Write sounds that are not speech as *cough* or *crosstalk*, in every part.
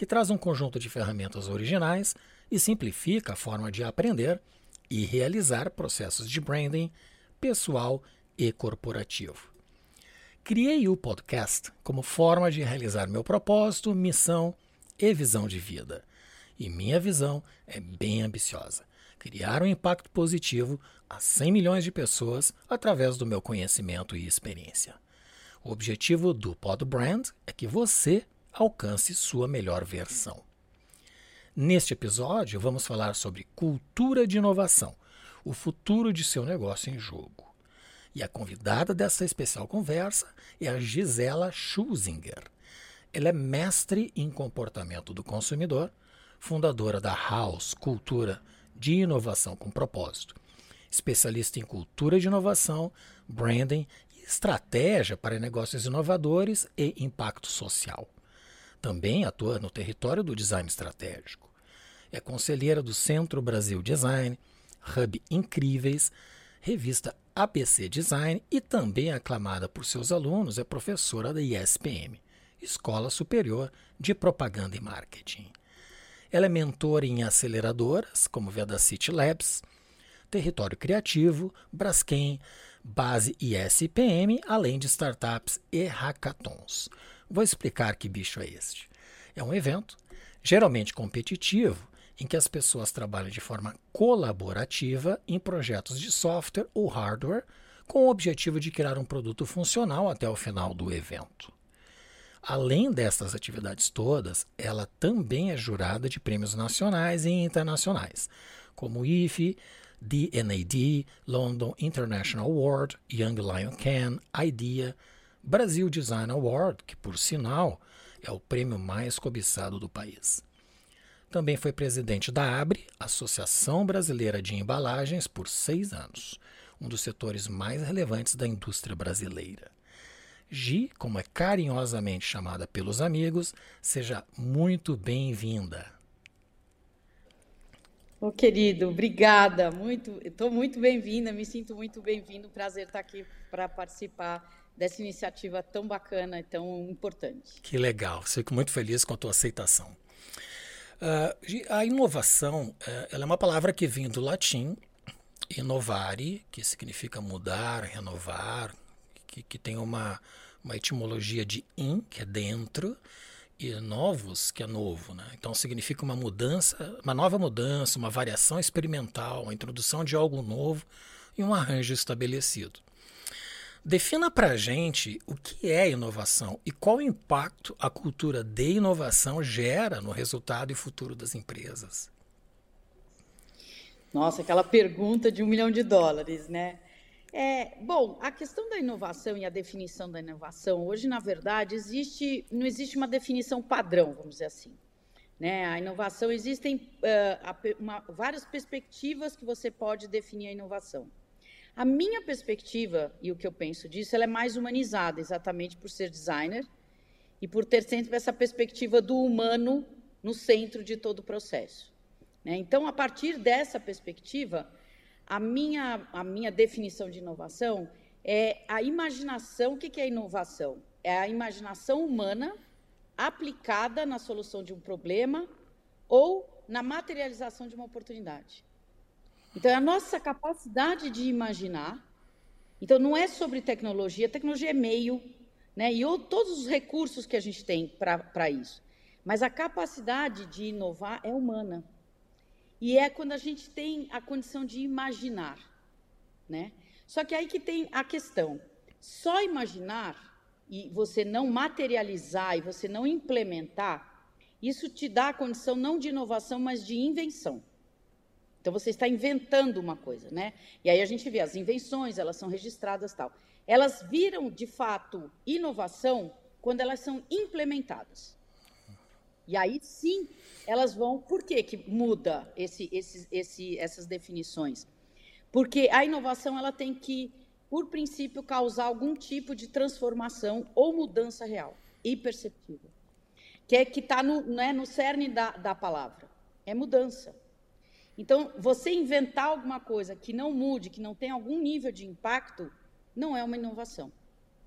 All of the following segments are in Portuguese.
que traz um conjunto de ferramentas originais e simplifica a forma de aprender e realizar processos de branding pessoal e corporativo. Criei o podcast como forma de realizar meu propósito, missão e visão de vida. E minha visão é bem ambiciosa: criar um impacto positivo a 100 milhões de pessoas através do meu conhecimento e experiência. O objetivo do Podbrand é que você alcance sua melhor versão. Neste episódio, vamos falar sobre cultura de inovação, o futuro de seu negócio em jogo. E a convidada dessa especial conversa é a Gisela Schusinger. Ela é mestre em comportamento do consumidor, fundadora da House Cultura de Inovação com Propósito, especialista em cultura de inovação, branding e estratégia para negócios inovadores e impacto social. Também atua no território do design estratégico. É conselheira do Centro Brasil Design, Hub Incríveis, revista ABC Design e também aclamada por seus alunos é professora da ISPM, Escola Superior de Propaganda e Marketing. Ela é mentora em aceleradoras, como Veda City Labs, Território Criativo, Braskem, Base ISPM, além de startups e hackathons. Vou explicar que bicho é este. É um evento, geralmente competitivo, em que as pessoas trabalham de forma colaborativa em projetos de software ou hardware, com o objetivo de criar um produto funcional até o final do evento. Além dessas atividades todas, ela também é jurada de prêmios nacionais e internacionais, como o IFE, DNAD, London International Award, Young Lion Can, IDEA, Brasil Design Award, que por sinal é o prêmio mais cobiçado do país. Também foi presidente da ABRE, Associação Brasileira de Embalagens, por seis anos, um dos setores mais relevantes da indústria brasileira. Gi, como é carinhosamente chamada pelos amigos, seja muito bem-vinda. Ô, oh, querido, obrigada. Muito, estou muito bem-vinda, me sinto muito bem-vindo. Prazer estar aqui para participar dessa iniciativa tão bacana e tão importante. Que legal, fico muito feliz com a tua aceitação. Uh, a inovação uh, ela é uma palavra que vem do latim inovare, que significa mudar, renovar, que, que tem uma, uma etimologia de in, que é dentro, e novos, que é novo. Né? Então significa uma mudança, uma nova mudança, uma variação experimental, a introdução de algo novo e um arranjo estabelecido. Defina para a gente o que é inovação e qual impacto a cultura de inovação gera no resultado e futuro das empresas. Nossa, aquela pergunta de um milhão de dólares, né? É, bom, a questão da inovação e a definição da inovação, hoje, na verdade, existe, não existe uma definição padrão, vamos dizer assim. Né? A inovação, existem uh, uma, várias perspectivas que você pode definir a inovação. A minha perspectiva, e o que eu penso disso, ela é mais humanizada, exatamente por ser designer e por ter sempre essa perspectiva do humano no centro de todo o processo. Né? Então, a partir dessa perspectiva, a minha, a minha definição de inovação é a imaginação. O que é inovação? É a imaginação humana aplicada na solução de um problema ou na materialização de uma oportunidade. Então, é a nossa capacidade de imaginar. Então, não é sobre tecnologia, tecnologia é meio, né? e todos os recursos que a gente tem para isso. Mas a capacidade de inovar é humana. E é quando a gente tem a condição de imaginar. Né? Só que aí que tem a questão. Só imaginar e você não materializar e você não implementar, isso te dá a condição não de inovação, mas de invenção. Então você está inventando uma coisa, né? E aí a gente vê as invenções, elas são registradas tal. Elas viram de fato inovação quando elas são implementadas. E aí sim elas vão. Por que, que muda esse, esse, esse, essas definições? Porque a inovação ela tem que, por princípio, causar algum tipo de transformação ou mudança real e perceptível. Que é que está no, né, no cerne da, da palavra. É mudança. Então, você inventar alguma coisa que não mude, que não tenha algum nível de impacto, não é uma inovação.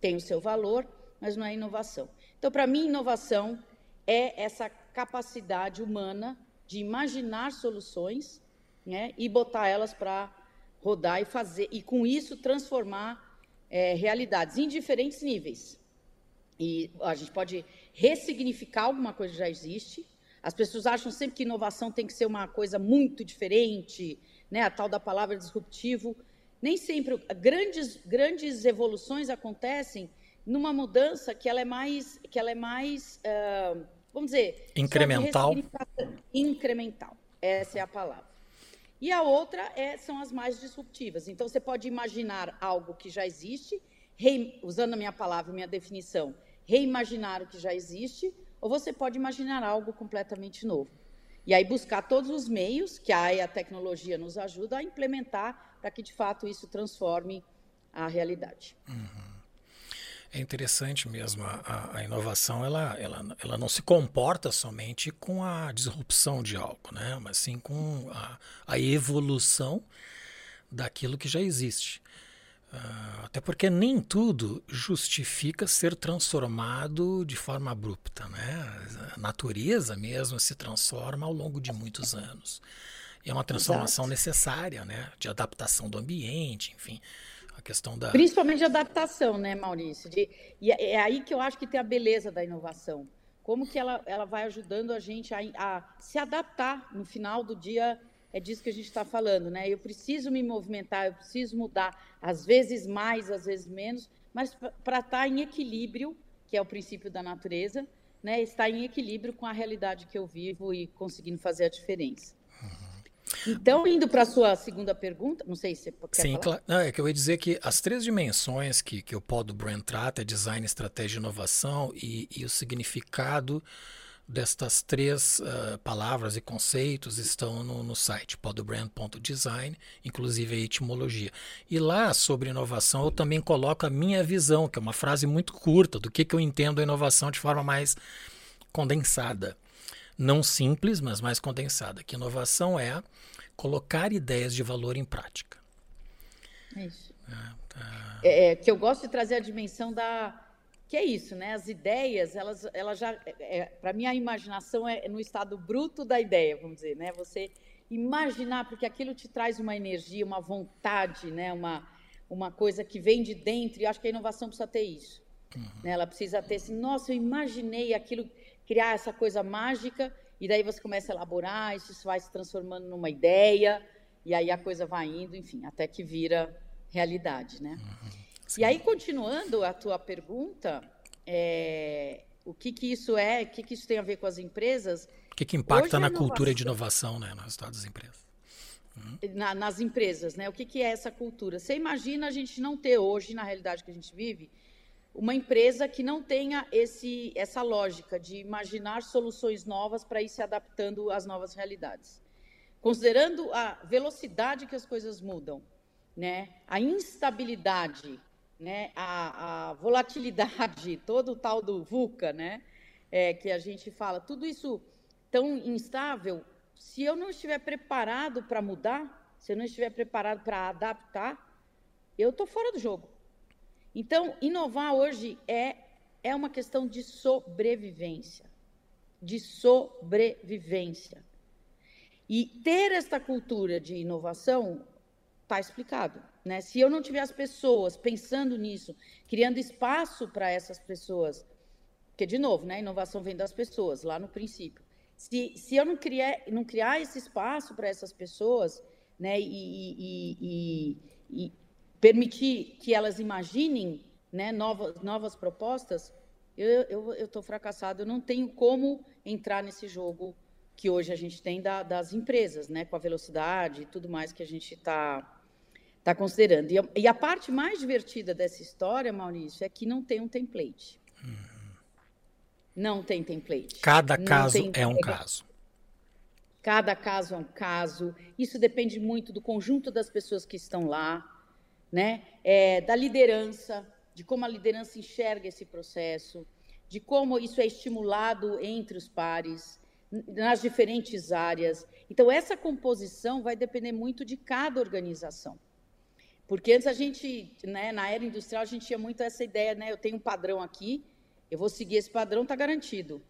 Tem o seu valor, mas não é inovação. Então, para mim, inovação é essa capacidade humana de imaginar soluções né, e botar elas para rodar e fazer, e com isso transformar é, realidades em diferentes níveis. E a gente pode ressignificar alguma coisa que já existe. As pessoas acham sempre que inovação tem que ser uma coisa muito diferente, né, a tal da palavra disruptivo. Nem sempre. Grandes, grandes evoluções acontecem numa mudança que ela é mais, que ela é mais uh, vamos dizer, incremental. Incremental, essa é a palavra. E a outra é, são as mais disruptivas. Então, você pode imaginar algo que já existe, re, usando a minha palavra, minha definição, reimaginar o que já existe, ou você pode imaginar algo completamente novo. E aí buscar todos os meios que a, tecnologia nos ajuda a implementar para que, de fato, isso transforme a realidade. Uhum. É interessante mesmo, a, a, inovação ela, ela, ela não se comporta somente com a disrupção de algo, né? mas sim com a, a evolução daquilo que já existe. Uh, até porque nem tudo justifica ser transformado de forma abrupta. Né? A natureza mesmo se transforma ao longo de muitos anos. E é uma transformação Exato. necessária, né? de adaptação do ambiente, enfim questão da. Principalmente de adaptação, né, Maurício? De, e é, é aí que eu acho que tem a beleza da inovação. Como que ela, ela vai ajudando a gente a, a se adaptar no final do dia. É disso que a gente está falando, né? Eu preciso me movimentar, eu preciso mudar, às vezes mais, às vezes menos, mas para estar tá em equilíbrio, que é o princípio da natureza, né? Estar em equilíbrio com a realidade que eu vivo e conseguindo fazer a diferença. Então, indo para a sua segunda pergunta, não sei se você quer Sim, claro. Não, é que eu ia dizer que as três dimensões que, que o pó do Brand trata é design, estratégia e inovação e, e o significado destas três uh, palavras e conceitos estão no, no site podbrand.design, inclusive a etimologia. E lá, sobre inovação, eu também coloco a minha visão, que é uma frase muito curta do que, que eu entendo a inovação de forma mais condensada não simples, mas mais condensada. Que inovação é colocar ideias de valor em prática. É isso. É, tá. é, é, que eu gosto de trazer a dimensão da que é isso, né? As ideias, elas, elas já, é, é para mim a imaginação é no estado bruto da ideia, vamos dizer, né? Você imaginar, porque aquilo te traz uma energia, uma vontade, né? Uma uma coisa que vem de dentro. E acho que a inovação precisa ter isso. Uhum. Né? Ela precisa ter assim, nossa, eu imaginei aquilo criar essa coisa mágica, e daí você começa a elaborar, isso vai se transformando numa ideia, e aí a coisa vai indo, enfim, até que vira realidade, né? Uhum. E aí, continuando a tua pergunta, é, o que que isso é, o que que isso tem a ver com as empresas? O que que impacta na cultura de inovação, né, no resultado das empresas? Uhum. Na, nas empresas, né? O que, que é essa cultura? Você imagina a gente não ter hoje, na realidade que a gente vive, uma empresa que não tenha esse, essa lógica de imaginar soluções novas para ir se adaptando às novas realidades. Considerando a velocidade que as coisas mudam, né, a instabilidade, né, a, a volatilidade, *laughs* todo o tal do VUCA, né, é, que a gente fala, tudo isso tão instável, se eu não estiver preparado para mudar, se eu não estiver preparado para adaptar, eu estou fora do jogo. Então, inovar hoje é, é uma questão de sobrevivência. De sobrevivência. E ter esta cultura de inovação está explicado. Né? Se eu não tiver as pessoas pensando nisso, criando espaço para essas pessoas, porque, de novo, né, inovação vem das pessoas, lá no princípio. Se, se eu não criar, não criar esse espaço para essas pessoas né, e, e, e, e permitir que elas imaginem né, novas, novas propostas, eu estou fracassado, eu não tenho como entrar nesse jogo que hoje a gente tem da, das empresas, né, com a velocidade e tudo mais que a gente está tá considerando. E a, e a, parte mais divertida dessa história, Maurício, é que não tem um template. Uhum. Não tem template. Cada caso é um caso. Cada caso é um caso. Isso depende muito do conjunto das pessoas que estão lá, né? É, da liderança, de como a liderança enxerga esse processo, de como isso é estimulado entre os pares, nas diferentes áreas. Então, essa composição vai depender muito de cada organização. Porque antes a gente, né, na era industrial, a gente tinha muito essa ideia, né? Eu tenho um padrão aqui, eu vou seguir esse padrão, está garantido.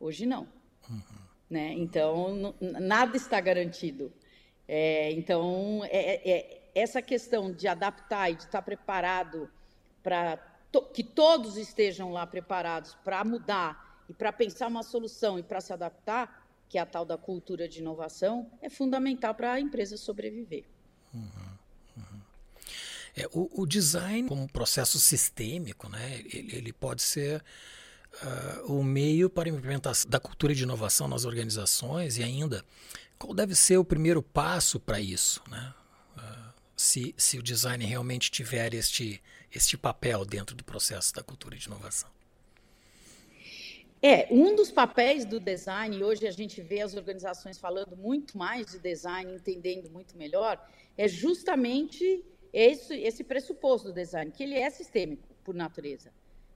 Hoje não. Uhum. Né? Então, nada está garantido. É, então, é, é, é, essa questão de adaptar e de estar preparado para to, que todos estejam lá preparados para mudar e para pensar uma solução e para se adaptar, que é a tal da cultura de inovação, é fundamental para a empresa sobreviver. Uhum. É, o, o, design, como processo sistêmico, né, ele, ele pode ser uh, o meio para a implementação da cultura de inovação nas organizações e ainda qual deve ser o primeiro passo para isso, né? Uh, se, se o design realmente tiver este, este papel dentro do processo da cultura de inovação. É, um dos papéis do design, e hoje a gente vê as organizações falando muito mais de design, entendendo muito melhor, é justamente esse, esse pressuposto do design, que ele é sistêmico por natureza.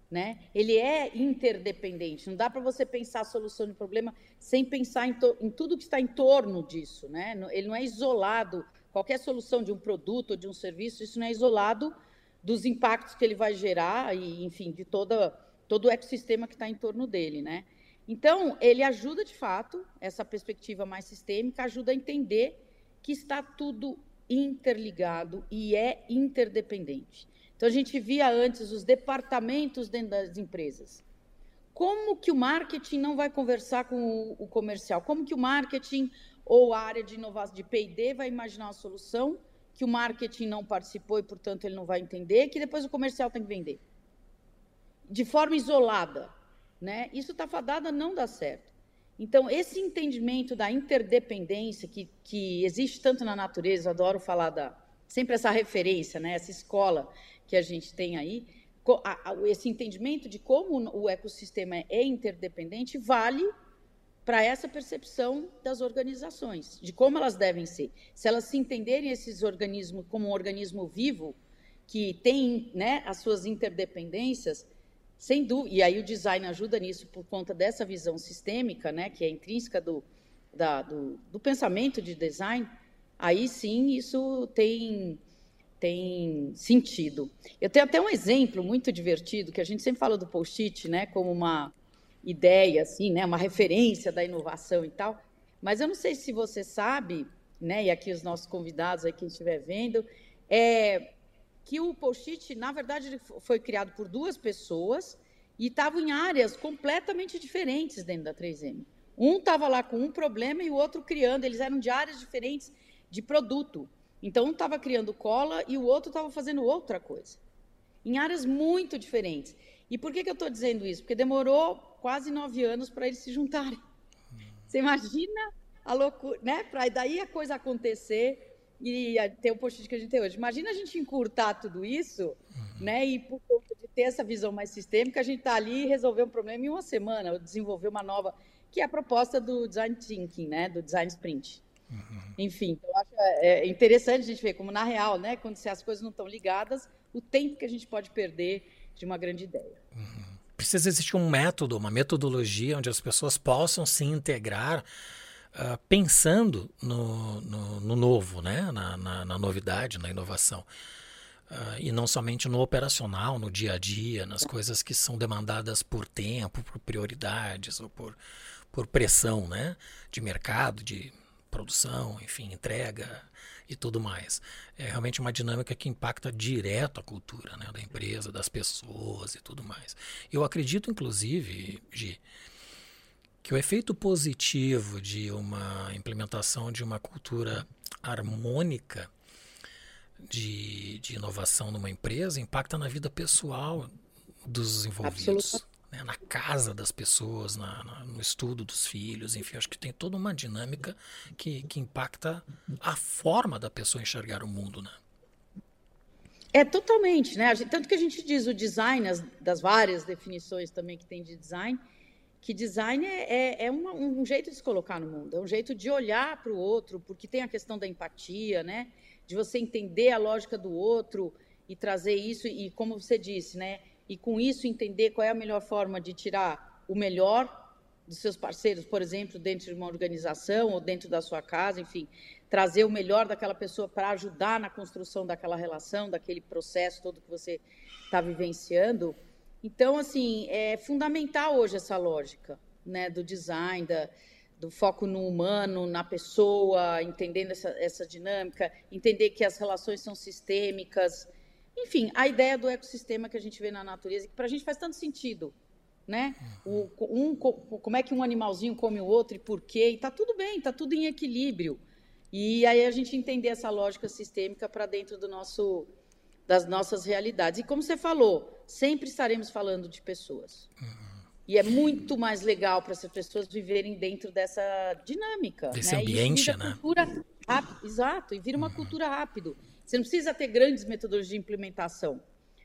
Né? Ele é interdependente. Não dá para você pensar a solução de problema sem pensar em, em, tudo que está em torno disso. Né? Ele não é isolado. Qualquer solução de um produto ou de um serviço, isso não é isolado dos impactos que ele vai gerar e, enfim, de toda, todo o ecossistema que está em torno dele. Né? Então, ele ajuda de fato, essa perspectiva mais sistêmica ajuda a entender que está tudo interligado e é interdependente. Então a gente via antes os departamentos dentro das empresas. Como que o marketing não vai conversar com o, comercial? Como que o marketing ou a área de inovação de P&D vai imaginar uma solução que o marketing não participou e, portanto, ele não vai entender, que depois o comercial tem que vender? De forma isolada, né? Isso está fadado a não dar certo. Então, esse entendimento da interdependência que, que existe tanto na natureza, adoro falar da sempre essa referência, né, essa escola que a gente tem aí, esse entendimento de como o ecossistema é interdependente vale para essa percepção das organizações, de como elas devem ser. Se elas se entenderem esses organismos como um organismo vivo, que tem né, as suas interdependências, sem dúvida, e aí o design ajuda nisso por conta dessa visão sistêmica, né, que é intrínseca do, da, do, do pensamento de design, aí sim isso tem, tem sentido. Eu tenho até um exemplo muito divertido, que a gente sempre fala do post-it, né, como uma ideia, assim, né, uma referência da inovação e tal, mas eu não sei se você sabe, né, e aqui os nossos convidados, aí, quem estiver vendo, é, que o post-it, na verdade, ele foi criado por duas pessoas e estavam em áreas completamente diferentes dentro da 3M. Um estava lá com um problema e o outro criando, eles eram de áreas diferentes de produto. Então, um estava criando cola e o outro estava fazendo outra coisa. Em áreas muito diferentes. E por que, que eu estou dizendo isso? Porque demorou quase nove anos para eles se juntarem. Você imagina a loucura, né? Para daí a coisa acontecer e ter o post que a gente tem hoje. Imagina a gente encurtar tudo isso, uhum. né? E por conta de ter essa visão mais sistêmica, a gente está ali e resolver um problema em uma semana, ou desenvolver uma nova, que é a proposta do design thinking, né? Do design sprint. Uhum. Enfim, eu acho é, é interessante a gente ver como na real, né? Quando se as coisas não estão ligadas, o tempo que a gente pode perder de uma grande ideia. Uhum. Precisa existir um método, uma metodologia onde as pessoas possam se integrar uh, pensando no, no, no, novo, né? na, na, na novidade, na inovação. Uh, e não somente no operacional, no dia a dia, nas coisas que são demandadas por tempo, por prioridades ou por, por pressão né? de mercado, de produção, enfim, entrega e tudo mais. É realmente uma dinâmica que impacta direto a cultura né? da empresa, das pessoas e tudo mais. Eu acredito, inclusive, Gi, que o efeito positivo de uma implementação de uma cultura harmônica de, de inovação numa empresa impacta na vida pessoal dos envolvidos. Né, na casa das pessoas, na, na, no estudo dos filhos, enfim, acho que tem toda uma dinâmica que, que impacta a forma da pessoa enxergar o mundo, né? É totalmente, né? Tanto que a gente diz o design, as, das várias definições também que tem de design, que design é, é, é uma, um jeito de se colocar no mundo, é um jeito de olhar para o outro, porque tem a questão da empatia, né? De você entender a lógica do outro e trazer isso, e como você disse, né? E com isso entender qual é a melhor forma de tirar o melhor dos seus parceiros, por exemplo, dentro de uma organização ou dentro da sua casa, enfim, trazer o melhor daquela pessoa para ajudar na construção daquela relação, daquele processo todo que você está vivenciando. Então, assim, é fundamental hoje essa lógica né, do design, da, do foco no humano, na pessoa, entendendo essa, essa dinâmica, entender que as relações são sistêmicas. Enfim, a ideia do ecossistema que a gente vê na natureza, que para a gente faz tanto sentido. Né? O, um, como é que um animalzinho come o outro e por quê? E está tudo bem, está tudo em equilíbrio. E aí a gente entender essa lógica sistêmica para dentro do nosso das nossas realidades. E como você falou, sempre estaremos falando de pessoas. Uhum. E é muito mais legal para essas pessoas viverem dentro dessa dinâmica. Desse né? ambiente, né? Cultura rápido, exato, e vira uma uhum. cultura rápido. Você não precisa ter grandes metodologias de implementação,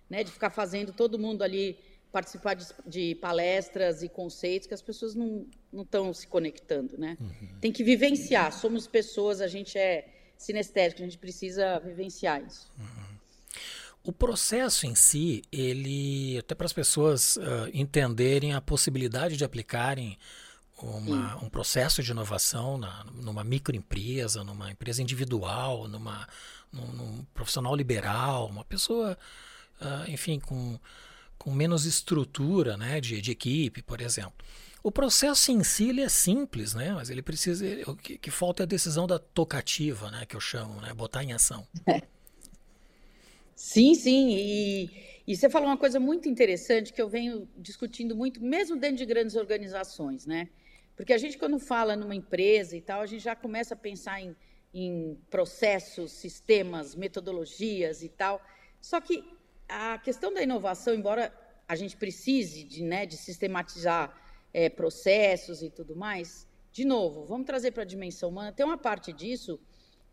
né? de ficar fazendo todo mundo ali participar de, de palestras e conceitos que as pessoas não estão se conectando. Né? Uhum. Tem que vivenciar. Somos pessoas, a gente é sinestésico, a gente precisa vivenciar isso. Uhum. O processo em si, ele até para as pessoas uh, entenderem a possibilidade de aplicarem uma, um processo de inovação na, numa microempresa, numa empresa individual, numa, num, num profissional liberal, uma pessoa, uh, enfim, com, com menos estrutura né, de, de equipe, por exemplo. O processo em si ele é simples, né? Mas ele precisa. O que, que falta é a decisão da tocativa, né? Que eu chamo, né? Botar em ação. Sim, sim. E, e você falou uma coisa muito interessante que eu venho discutindo muito, mesmo dentro de grandes organizações, né? Porque a gente, quando fala numa empresa e tal, a gente já começa a pensar em, em processos, sistemas, metodologias e tal. Só que a questão da inovação, embora a gente precise de, né, de sistematizar é, processos e tudo mais, de novo, vamos trazer para a dimensão humana, tem uma parte disso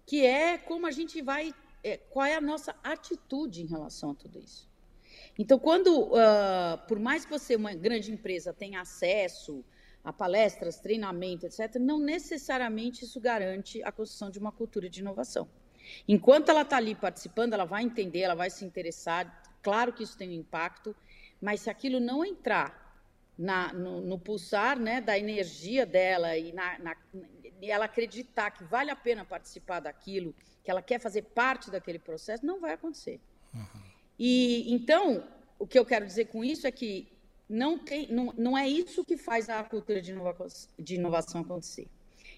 que é como a gente vai é, qual é a nossa atitude em relação a tudo isso. Então, quando, uh, por mais que você, uma grande empresa, tenha acesso a palestras, treinamento, etc., não necessariamente isso garante a construção de uma cultura de inovação. Enquanto ela está ali participando, ela vai entender, ela vai se interessar, claro que isso tem um impacto, mas se aquilo não entrar na, no, no, pulsar né, da energia dela e na, na, ela acreditar que vale a pena participar daquilo que ela quer fazer parte daquele processo, não vai acontecer. Uhum. E então, o que eu quero dizer com isso é que não, tem, não, não é isso que faz a cultura de, inova, de inovação acontecer.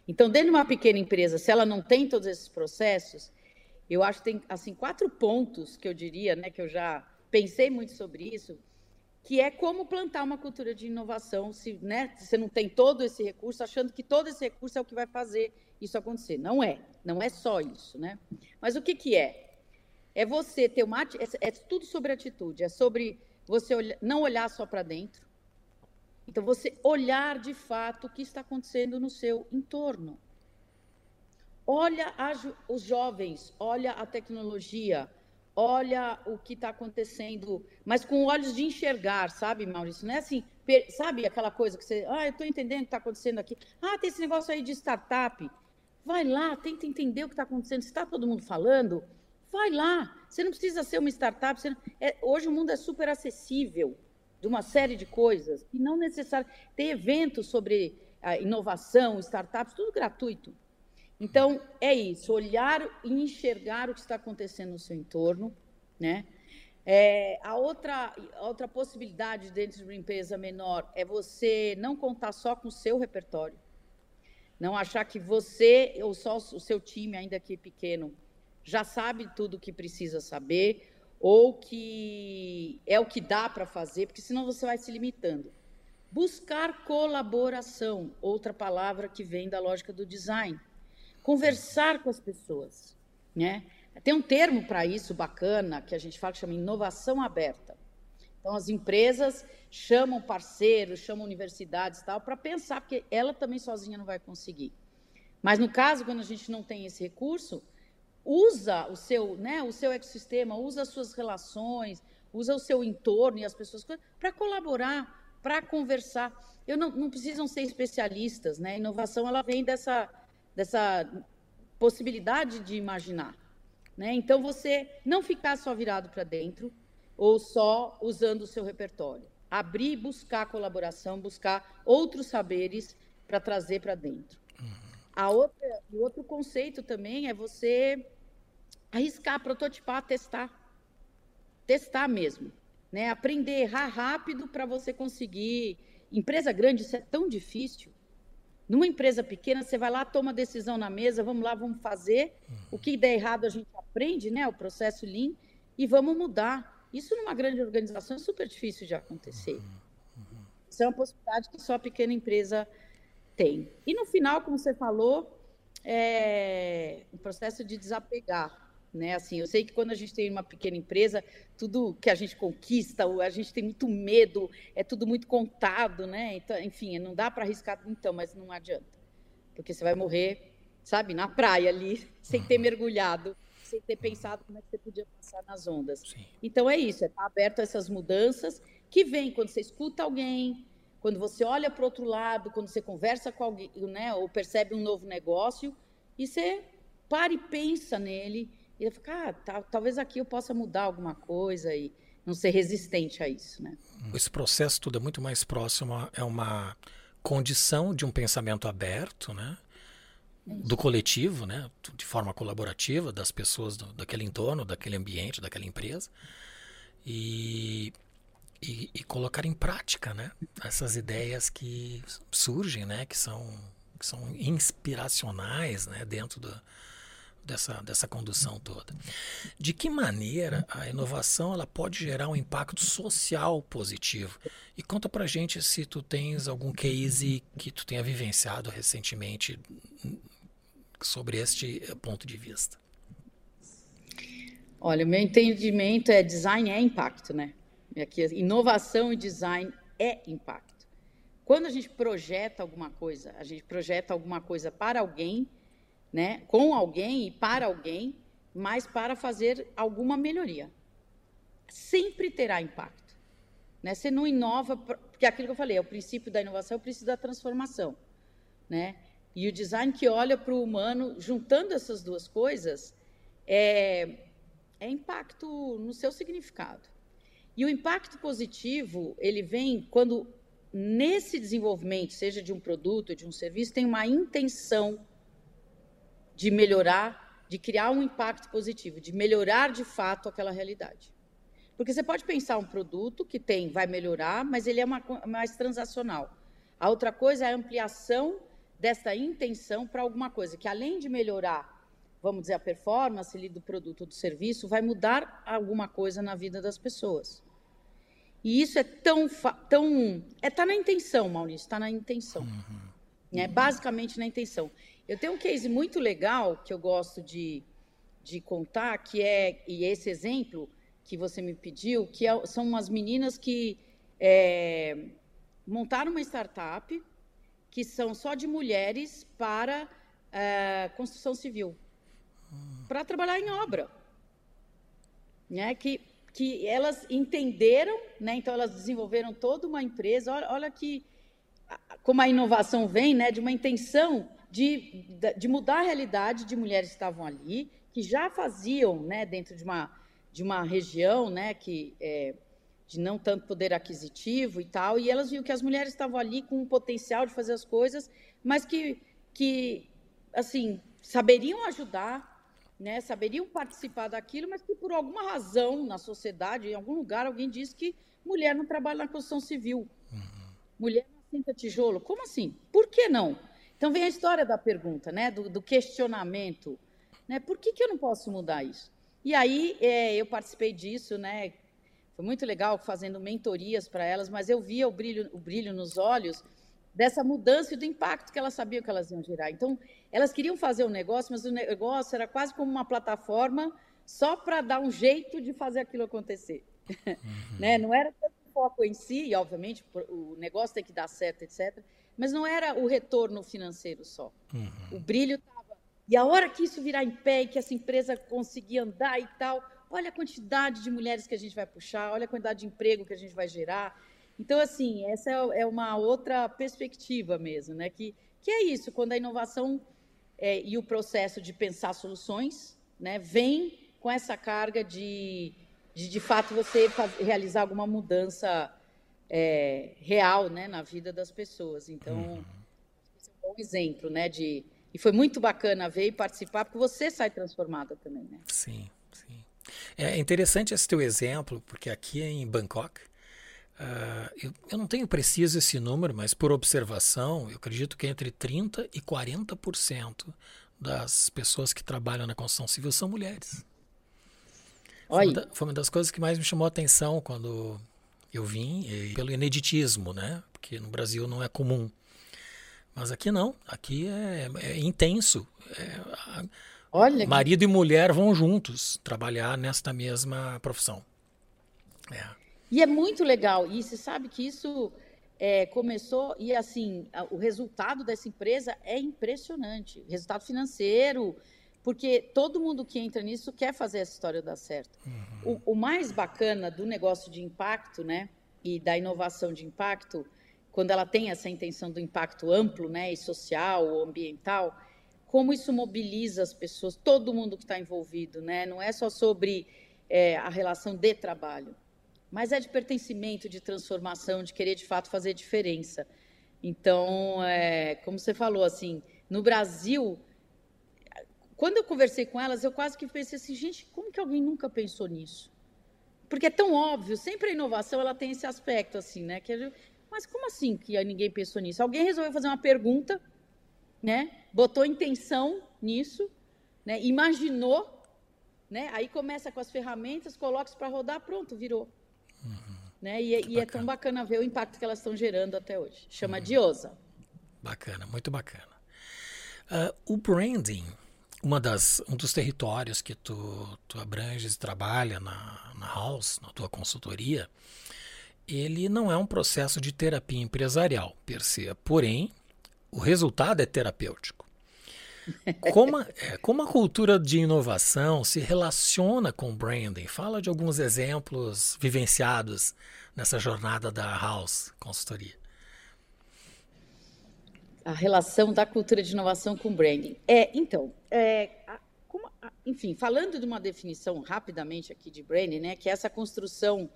Então, dentro de uma pequena empresa, se ela não tem todos esses processos, eu acho que tem assim quatro pontos que eu diria, né, que eu já pensei muito sobre isso, que é como plantar uma cultura de inovação se né, você não tem todo esse recurso, achando que todo esse recurso é o que vai fazer isso acontecer. Não é, não é só isso, né? Mas o que, que é? É você ter uma é, é tudo sobre atitude, é sobre você olhar, não olhar só para dentro. Então você olhar de fato o que está acontecendo no seu entorno. Olha os jovens, olha a tecnologia, olha o que está acontecendo, mas com olhos de enxergar, sabe, Maurício? Não é assim, sabe aquela coisa que você, ah, eu estou entendendo o que está acontecendo aqui. Ah, tem esse negócio aí de startup. Vai lá, tenta entender o que está acontecendo. Se está todo mundo falando, vai lá. Você não precisa ser uma startup. Não... É, hoje o mundo é super acessível de uma série de coisas e não necessário. Tem eventos sobre a inovação, startups, tudo gratuito. Então, é isso, olhar e enxergar o que está acontecendo no seu entorno, né? É, a, outra, outra possibilidade dentro de uma empresa menor é você não contar só com o seu repertório. Não achar que você ou só o seu time, ainda que pequeno, já sabe tudo o que precisa saber ou que é o que dá para fazer, porque senão você vai se limitando. Buscar colaboração, outra palavra que vem da lógica do design. Conversar com as pessoas, né? Tem um termo para isso bacana que a gente fala que chama inovação aberta. Então, as empresas chamam parceiros, chamam universidades e tal, para pensar, porque ela também sozinha não vai conseguir. Mas no caso, quando a gente não tem esse recurso, usa o seu, né, o seu ecossistema, usa as suas relações, usa o seu entorno e as pessoas para colaborar, para conversar. Eu não, não precisam ser especialistas, né? Inovação ela vem dessa, dessa possibilidade de imaginar, né? Então você não ficar só virado para dentro, ou só usando o seu repertório. Abrir, buscar colaboração, buscar outros saberes para trazer para dentro. Uhum. A outra, o outro conceito também é você arriscar, prototipar, testar. Testar mesmo. Né? Aprender, errar rápido para você conseguir. Empresa grande, isso é tão difícil. Numa empresa pequena, você vai lá, toma decisão na mesa, vamos lá, vamos fazer. O que der errado, a gente aprende, né? O processo Lean, e vamos mudar. Isso numa grande organização é super difícil de acontecer. Isso é uma possibilidade que só a pequena empresa tem. E no final, como você falou, é o processo de desapegar. Né? Assim, eu sei que quando a gente tem uma pequena empresa, tudo que a gente conquista, a gente tem muito medo, é tudo muito contado, né? Então, enfim, não dá para arriscar, então, mas não adianta. Porque você vai morrer, sabe, na praia ali, *laughs* sem ter mergulhado sem ter pensado como é que você podia passar nas ondas. Sim. Então é isso, é estar aberto a essas mudanças que vêm quando você escuta alguém, quando você olha para o outro lado, quando você conversa com alguém, né, ou percebe um novo negócio, e você para e pensa nele, e fica, ah, tá, talvez aqui eu possa mudar alguma coisa e não ser resistente a isso, né? Esse processo tudo é muito mais próximo, é uma condição de um pensamento aberto, né? do coletivo, né, de forma colaborativa, das pessoas do, daquele entorno, daquele ambiente, daquela empresa, e, e, e, colocar em prática né, essas ideias que surgem, né, que, são, que são inspiracionais né, dentro do, dessa, dessa condução toda. De que maneira a inovação ela pode gerar um impacto social positivo? E conta pra gente se tu tens algum case que tu tenha vivenciado recentemente sobre este eh, ponto de vista? Olha, o meu entendimento é design é impacto, né? Aqui, inovação e design é impacto. Quando a gente projeta alguma coisa, a gente projeta alguma coisa para alguém, né? Com alguém e para alguém, mas para fazer alguma melhoria. Sempre terá impacto. Né? Você não inova, porque aquilo que eu falei, é o princípio da inovação, é o princípio da transformação. Né? E o design que olha para o humano, juntando essas duas coisas, é, é impacto no seu significado. E o impacto positivo, ele vem quando nesse desenvolvimento, seja de um produto, de um serviço, tem uma intenção de melhorar, de criar um impacto positivo, de melhorar de fato aquela realidade. Porque você pode pensar um produto que tem, vai melhorar, mas ele é uma, mais transacional. A outra coisa é a ampliação desta intenção para alguma coisa que, além de melhorar, vamos dizer, a performance ali do produto ou do serviço, vai mudar alguma coisa na vida das pessoas. E isso é tão. tão é tá na intenção, Maurício, está na intenção. Uhum. Né? Basicamente na intenção. Eu tenho um case muito legal que eu gosto de, de contar, que é, e esse exemplo que você me pediu, que é, são umas meninas que é, montaram uma startup que são só de mulheres para é, construção civil, para trabalhar em obra. Né? Que, que elas entenderam, né? então elas desenvolveram toda uma empresa. Olha, olha que como a inovação vem né? de uma intenção de, de mudar a realidade de mulheres que estavam ali, que já faziam né? dentro de uma, de uma região né? que. É, de não tanto poder aquisitivo e tal, e elas viram que as mulheres estavam ali com um potencial de fazer as coisas, mas que, que assim, saberiam ajudar, né, saberiam participar daquilo, mas que por alguma razão na sociedade, em algum lugar, alguém disse que mulher não trabalha na construção civil. Uhum. Mulher não assenta tijolo. Como assim? Por que não? Então vem a história da pergunta, né, do, do questionamento. Né, por que, que eu não posso mudar isso? E aí é, eu participei disso, né, foi muito legal fazendo mentorias para elas, mas eu via o brilho, o brilho nos olhos dessa mudança e do impacto que elas sabiam que elas iam gerar. Então, elas queriam fazer um negócio, mas o negócio era quase como uma plataforma só para dar um jeito de fazer aquilo acontecer. *laughs* Uhum. né? Não era tanto foco em si, e obviamente o negócio tem que dar certo, etc. Mas não era o retorno financeiro só. Uhum. O brilho estava. E a hora que isso virar em pé e que essa empresa conseguir andar e tal, olha a quantidade de mulheres que a gente vai puxar, olha a quantidade de emprego que a gente vai gerar. Então, assim, essa é, é uma outra perspectiva mesmo, né? Que, que é isso, quando a inovação é, e o processo de pensar soluções né, vem com essa carga de, de, de fato, você faz, realizar alguma mudança é, real né, na vida das pessoas. Então, uhum. esse é um bom exemplo, né? De, e foi muito bacana ver e participar, porque você sai transformada também, né? Sim, sim. É interessante esse teu exemplo, porque aqui em Bangkok, Uh, eu, eu, não tenho preciso esse número, mas por observação, eu acredito que entre 30% e 40% das pessoas que trabalham na construção civil são mulheres. Foi uma, da, foi uma, das coisas que mais me chamou a atenção quando eu vim, e, pelo ineditismo, né? Porque no Brasil não é comum. Mas aqui não, aqui é, é intenso. É, Olha marido que... e mulher vão juntos trabalhar nesta mesma profissão. É. E é muito legal. E você sabe que isso é, começou, e assim, o resultado dessa empresa é impressionante. Resultado financeiro, porque todo mundo que entra nisso quer fazer essa história dar certo. Uhum. O, o, mais bacana do negócio de impacto, né, e da inovação de impacto, quando ela tem essa intenção do impacto amplo, né, e social ambiental, como isso mobiliza as pessoas, todo mundo que está envolvido, né? Não é só sobre é, a relação de trabalho, mas é de pertencimento, de transformação, de querer de fato fazer diferença. Então, é, como você falou, assim, no Brasil, quando eu conversei com elas, eu quase que pensei assim, gente, como que alguém nunca pensou nisso? Porque é tão óbvio, sempre a inovação ela tem esse aspecto assim, né? Que gente, mas como assim que ninguém pensou nisso? Alguém resolveu fazer uma pergunta, né? Botou intenção nisso, né? Imaginou, né? Aí começa com as ferramentas, coloca isso para rodar, pronto, virou. Uhum. Né? E, é, e é, tão bacana ver o impacto que elas estão gerando até hoje. Chama uhum. Diosa. Bacana, muito bacana. Uh, o branding, uma das, um dos territórios que tu, tu abranges e trabalha na, na House, na tua consultoria, ele não é um processo de terapia empresarial, per se. Porém, o resultado é terapêutico. *laughs* Como a, é, como a cultura de inovação se relaciona com o branding? Fala de alguns exemplos vivenciados nessa jornada da House Consultoria. A relação da cultura de inovação com branding. É, então, é, a, como, a, enfim, falando de uma definição rapidamente aqui de branding, né, que é essa construção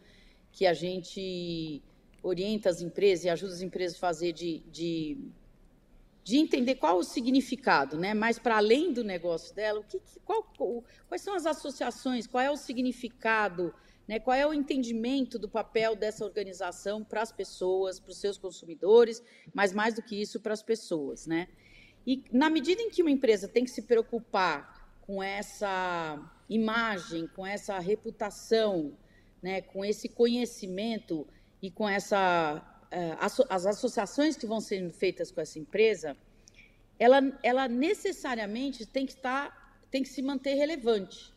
que a gente orienta as empresas e ajuda as empresas a fazer de, de de entender qual o significado, né? Mas para além do negócio dela, o que, qual, quais são as associações, qual é o significado, né? Qual é o entendimento do papel dessa organização para as pessoas, para os seus consumidores, mas mais do que isso para as pessoas, né? E na medida em que uma empresa tem que se preocupar com essa imagem, com essa reputação, né? Com esse conhecimento e com essa é, as associações que vão sendo feitas com essa empresa, ela, ela necessariamente tem que estar, tem que se manter relevante.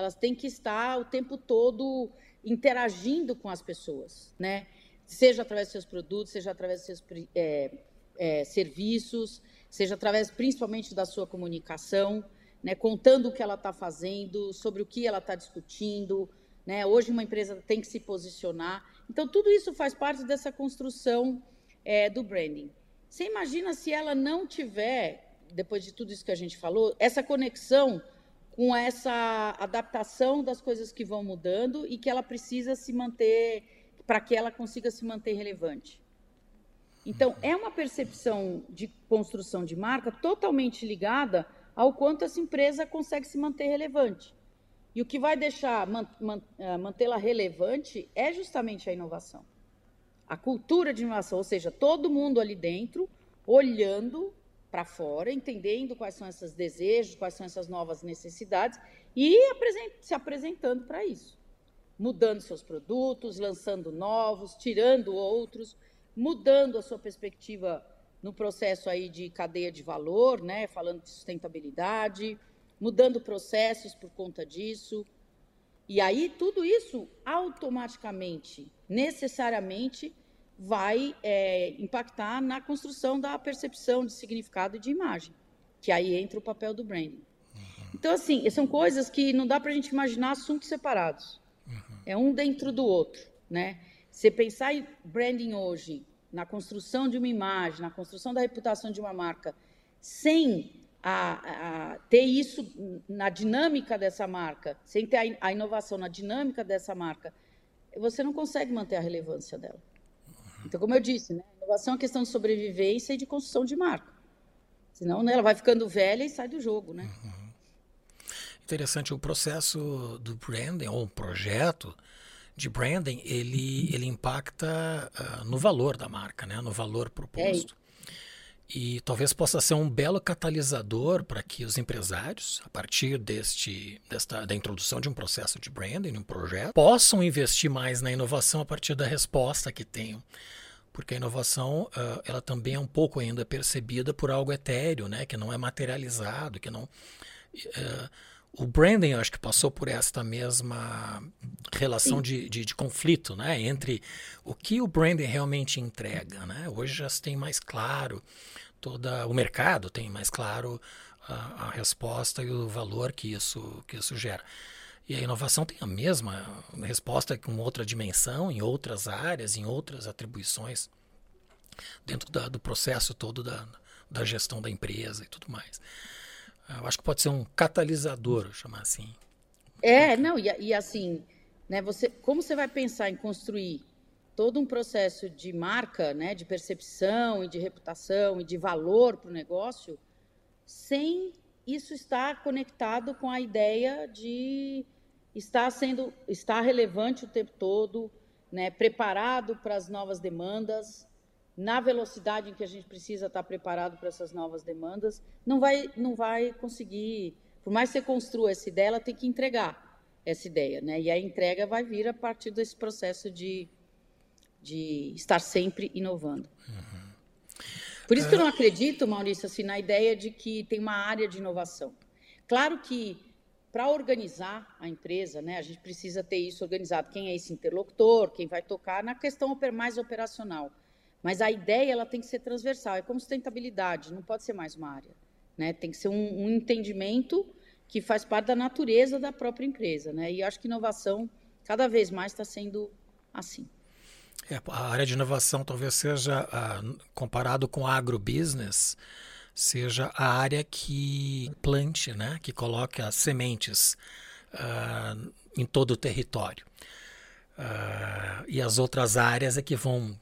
Elas têm que estar o tempo todo interagindo com as pessoas, né? Seja através dos seus produtos, seja através dos seus é, é, serviços, seja através principalmente da sua comunicação, né? Contando o que ela está fazendo, sobre o que ela está discutindo, né? Hoje uma empresa tem que se posicionar. Então, tudo isso faz parte dessa construção é, do branding. Você imagina se ela não tiver, depois de tudo isso que a gente falou, essa conexão com essa adaptação das coisas que vão mudando e que ela precisa se manter, para que ela consiga se manter relevante. Então, é uma percepção de construção de marca totalmente ligada ao quanto essa empresa consegue se manter relevante. E o que vai deixar eh, mantê-la relevante é justamente a inovação. A cultura de inovação, ou seja, todo mundo ali dentro olhando para fora, entendendo quais são esses desejos, quais são essas novas necessidades e se apresentando para isso. Mudando seus produtos, lançando novos, tirando outros, mudando a sua perspectiva no processo aí de cadeia de valor, né, falando de sustentabilidade, mudando processos por conta disso. E aí tudo isso automaticamente, necessariamente, vai é, impactar na construção da percepção de significado e de imagem, que aí entra o papel do branding. Então, assim, são coisas que não dá para a gente imaginar assuntos separados. Uhum. É um dentro do outro, né? Você pensar em branding hoje, na construção de uma imagem, na construção da reputação de uma marca, sem a, a, ter isso na dinâmica dessa marca, sem ter a, a, inovação na dinâmica dessa marca, você não consegue manter a relevância dela. Uhum. Então, como eu disse, né, inovação é questão de sobrevivência e de construção de marca. Senão né, ela vai ficando velha e sai do jogo, né? Uhum interessante o processo do branding ou um projeto de branding ele ele impacta uh, no valor da marca né no valor proposto é. e talvez possa ser um belo catalisador para que os empresários a partir deste desta da introdução de um processo de branding um projeto possam investir mais na inovação a partir da resposta que tenham porque a inovação uh, ela também é um pouco ainda percebida por algo etéreo né que não é materializado que não uh, o branding, eu acho que passou por esta mesma relação de, de, de, conflito, né? Entre o que o branding realmente entrega, né? Hoje já se tem mais claro, toda o mercado tem mais claro a, a resposta e o valor que isso, que isso gera. E a inovação tem a mesma resposta com outra dimensão, em outras áreas, em outras atribuições, dentro da, do processo todo da, da gestão da empresa e tudo mais. Eu acho que pode ser um catalisador, chamar assim. É, não, e, e assim, né, você, como você vai pensar em construir todo um processo de marca, né, de percepção e de reputação e de valor para o negócio, sem isso estar conectado com a ideia de estar sendo, estar relevante o tempo todo, né, preparado para as novas demandas, na velocidade em que a gente precisa estar preparado para essas novas demandas, não vai, não vai conseguir. Por mais que você construa essa ideia, ela tem que entregar essa ideia, né? E a entrega vai vir a partir desse processo de, de estar sempre inovando. Uhum. Por isso que eu não acredito, Maurício, assim, na ideia de que tem uma área de inovação. Claro que para organizar a empresa, né, a gente precisa ter isso organizado. Quem é esse interlocutor? Quem vai tocar na questão mais operacional? Mas a ideia ela tem que ser transversal, é como sustentabilidade, não pode ser mais uma área. Né? Tem que ser um, um entendimento que faz parte da natureza da própria empresa. Né? E acho que inovação cada vez mais está sendo assim. É, a área de inovação talvez seja, uh, comparado com agrobusiness, seja a área que plante, né? que coloque as sementes uh, em todo o território. Uh, e as outras áreas é que vão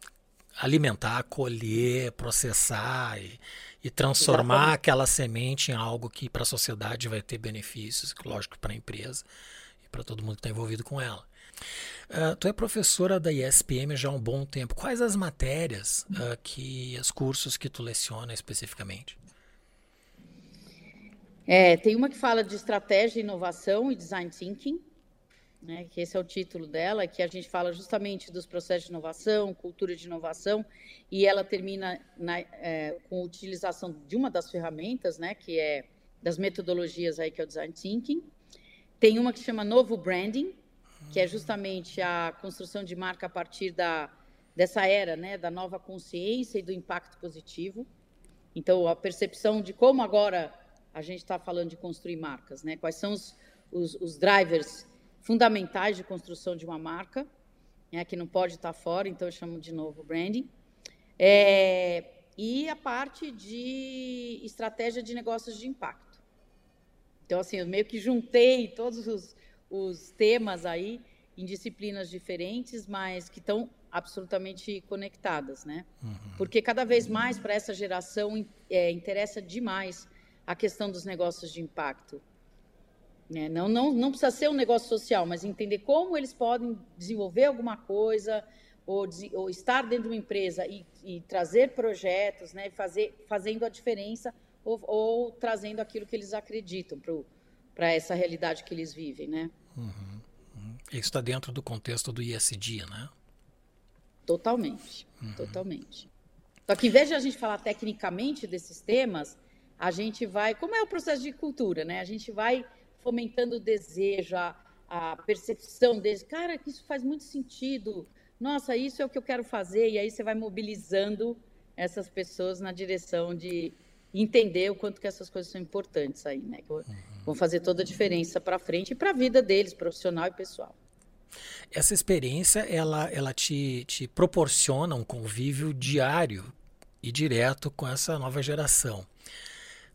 alimentar, colher, processar e, e transformar Exatamente. aquela semente em algo que para a sociedade vai ter benefícios, lógico, para a empresa e para todo mundo que está envolvido com ela. Uh, tu é professora da ISPM já há um bom tempo. Quais as matérias uh, que, os cursos que tu leciona especificamente? É, tem uma que fala de estratégia, inovação e design thinking, né, que esse é o título dela, que a gente fala justamente dos processos de inovação, cultura de inovação, e ela termina na, é, com a utilização de uma das ferramentas, né, que é das metodologias aí que é o design thinking. Tem uma que chama novo branding, que é justamente a construção de marca a partir da dessa era, né, da nova consciência e do impacto positivo. Então, a percepção de como agora a gente está falando de construir marcas, né? Quais são os, os, os drivers fundamentais de construção de uma marca, né, que não pode estar fora, então eu chamo de novo branding. É, e a parte de estratégia de negócios de impacto. Então, assim, eu meio que juntei todos os, os temas aí em disciplinas diferentes, mas que estão absolutamente conectadas, né? Uhum. Porque cada vez mais para essa geração é, interessa demais a questão dos negócios de impacto. Né? Não, não, não precisa ser um negócio social, mas entender como eles podem desenvolver alguma coisa ou, ou estar dentro de uma empresa e, e trazer projetos, né? Fazer, fazendo a diferença ou, ou trazendo aquilo que eles acreditam para essa realidade que eles vivem, né? Uhum, uhum. Isso está dentro do contexto do ISD, né? Totalmente, uhum. totalmente. Só que, em vez de a gente falar tecnicamente desses temas, a gente vai. Como é o processo de cultura, né? A gente vai fomentando o desejo, a, a percepção deles. Cara, que isso faz muito sentido. Nossa, isso é o que eu quero fazer. E aí você vai mobilizando essas pessoas na direção de entender o quanto que essas coisas são importantes aí, né? Que vão fazer toda a diferença para frente e para a vida deles, profissional e pessoal. Essa experiência, ela, ela te, te proporciona um convívio diário e direto com essa nova geração.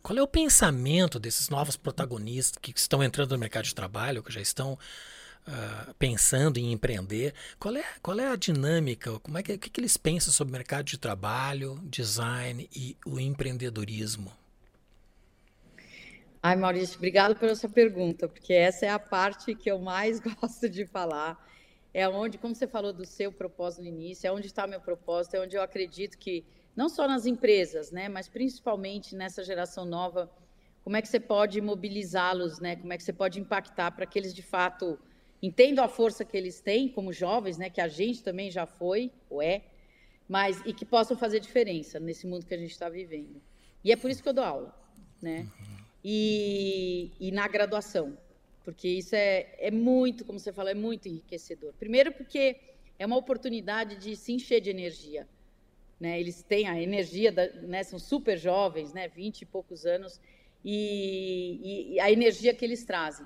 Qual é o pensamento desses novos protagonistas que estão entrando no mercado de trabalho, que já estão uh, pensando em empreender? Qual é, qual é a dinâmica? Como é que, que, que eles pensam sobre o mercado de trabalho, design e o empreendedorismo? Ai, Maurício, obrigado pela sua pergunta, porque essa é a parte que eu mais *laughs* gosto de falar. É onde, como você falou do seu propósito no início, é onde está meu propósito, é onde eu acredito que não só nas empresas, né, mas principalmente nessa geração nova, como é que você pode mobilizá-los, né? Como é que você pode impactar para que eles de fato entendam a força que eles têm como jovens, né? Que a gente também já foi ou é, mas e que possam fazer diferença nesse mundo que a gente está vivendo. E é por isso que eu dou aula, né? E, e na graduação, porque isso é, é muito, como você falou, é muito enriquecedor. Primeiro porque é uma oportunidade de se encher de energia né? Eles têm a energia, da, né? são super jovens, né? 20 e poucos anos, e, e, a energia que eles trazem.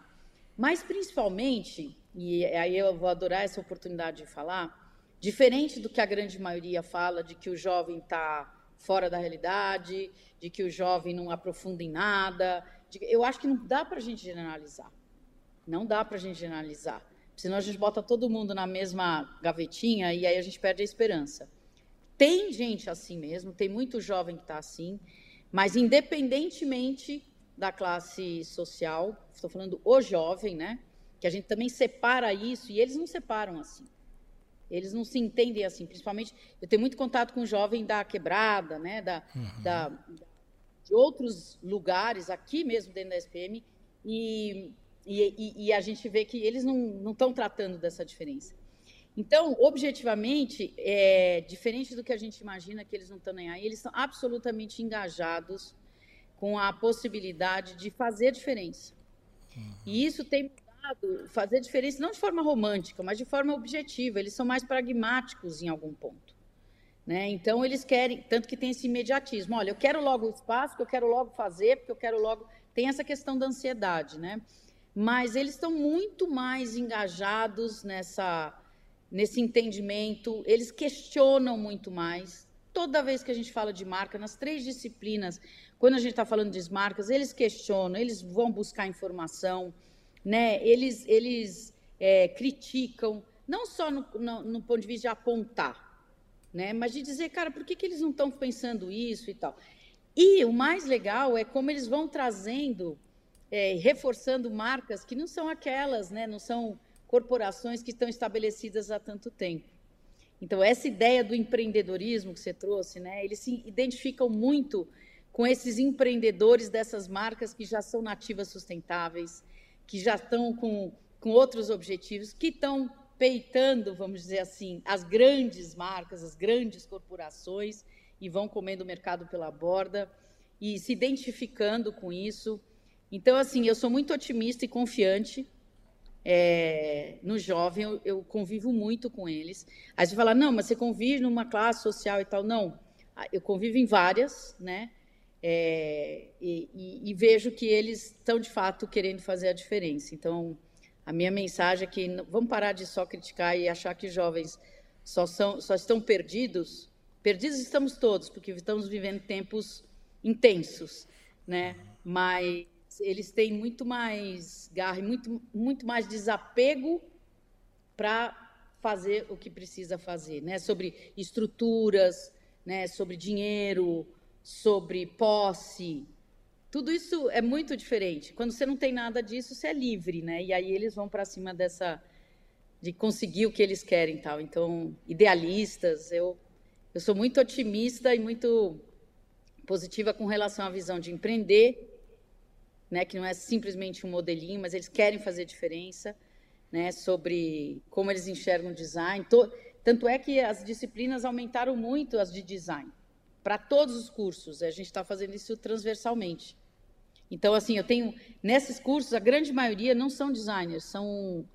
Mas, principalmente, e aí eu vou adorar essa oportunidade de falar, diferente do que a grande maioria fala, de que o jovem está fora da realidade, de que o jovem não aprofunda em nada, de, eu acho que não dá para a gente generalizar. Não dá para a gente generalizar. Senão a gente bota todo mundo na mesma gavetinha e aí a gente perde a esperança. Tem gente assim mesmo, tem muito jovem que está assim, mas independentemente da classe social, estou falando o jovem, né? Que a gente também separa isso e eles não separam assim. Eles não se entendem assim, principalmente. Eu tenho muito contato com jovem da quebrada, né? Da, uhum. da, de outros lugares, aqui mesmo dentro da SPM, e, e, e a gente vê que eles não estão tratando dessa diferença. Então, objetivamente, é diferente do que a gente imagina que eles não estão nem aí, eles são absolutamente engajados com a possibilidade de fazer diferença. Uhum. E isso tem mudado, fazer diferença não de forma romântica, mas de forma objetiva. Eles são mais pragmáticos em algum ponto. Né? Então, eles querem, tanto que tem esse imediatismo. Olha, eu quero logo o espaço, que eu quero logo fazer, porque eu quero logo. Tem essa questão da ansiedade, né? Mas eles estão muito mais engajados nessa nesse entendimento, eles questionam muito mais. Toda vez que a gente fala de marca, nas três disciplinas, quando a gente está falando de marcas, eles questionam, eles vão buscar informação, né? eles, eles é, criticam, não só no, no, no, ponto de vista de apontar, né? mas de dizer, cara, por que, que eles não estão pensando isso e tal. E o mais legal é como eles vão trazendo, é, reforçando marcas que não são aquelas, né? não são corporações que estão estabelecidas há tanto tempo. Então, essa ideia do empreendedorismo que você trouxe, né, eles se identificam muito com esses empreendedores dessas marcas que já são nativas sustentáveis, que já estão com, com outros objetivos, que estão peitando, vamos dizer assim, as grandes marcas, as grandes corporações, e vão comendo o mercado pela borda, e se identificando com isso. Então, assim, eu sou muito otimista e confiante é, no jovem, eu, eu, convivo muito com eles. Aí você fala, não, mas você convive numa classe social e tal. Não, eu convivo em várias, né? É, e, e, e, vejo que eles estão, de fato, querendo fazer a diferença. Então, a minha mensagem é que não, vamos parar de só criticar e achar que jovens só, são, só estão perdidos. Perdidos estamos todos, porque estamos vivendo tempos intensos, né? Mas eles têm muito mais garra muito, muito mais desapego para fazer o que precisa fazer, né? Sobre estruturas, né? Sobre dinheiro, sobre posse. Tudo isso é muito diferente. Quando você não tem nada disso, você é livre, né? E aí eles vão para cima dessa de conseguir o que eles querem, tal. Então, idealistas, eu eu sou muito otimista e muito positiva com relação à visão de empreender né, que não é simplesmente um modelinho, mas eles querem fazer diferença, né, sobre como eles enxergam o design. Tanto é que as disciplinas aumentaram muito as de design, para todos os cursos. A gente está fazendo isso transversalmente. Então, assim, eu tenho nesses cursos a grande maioria não são designers, são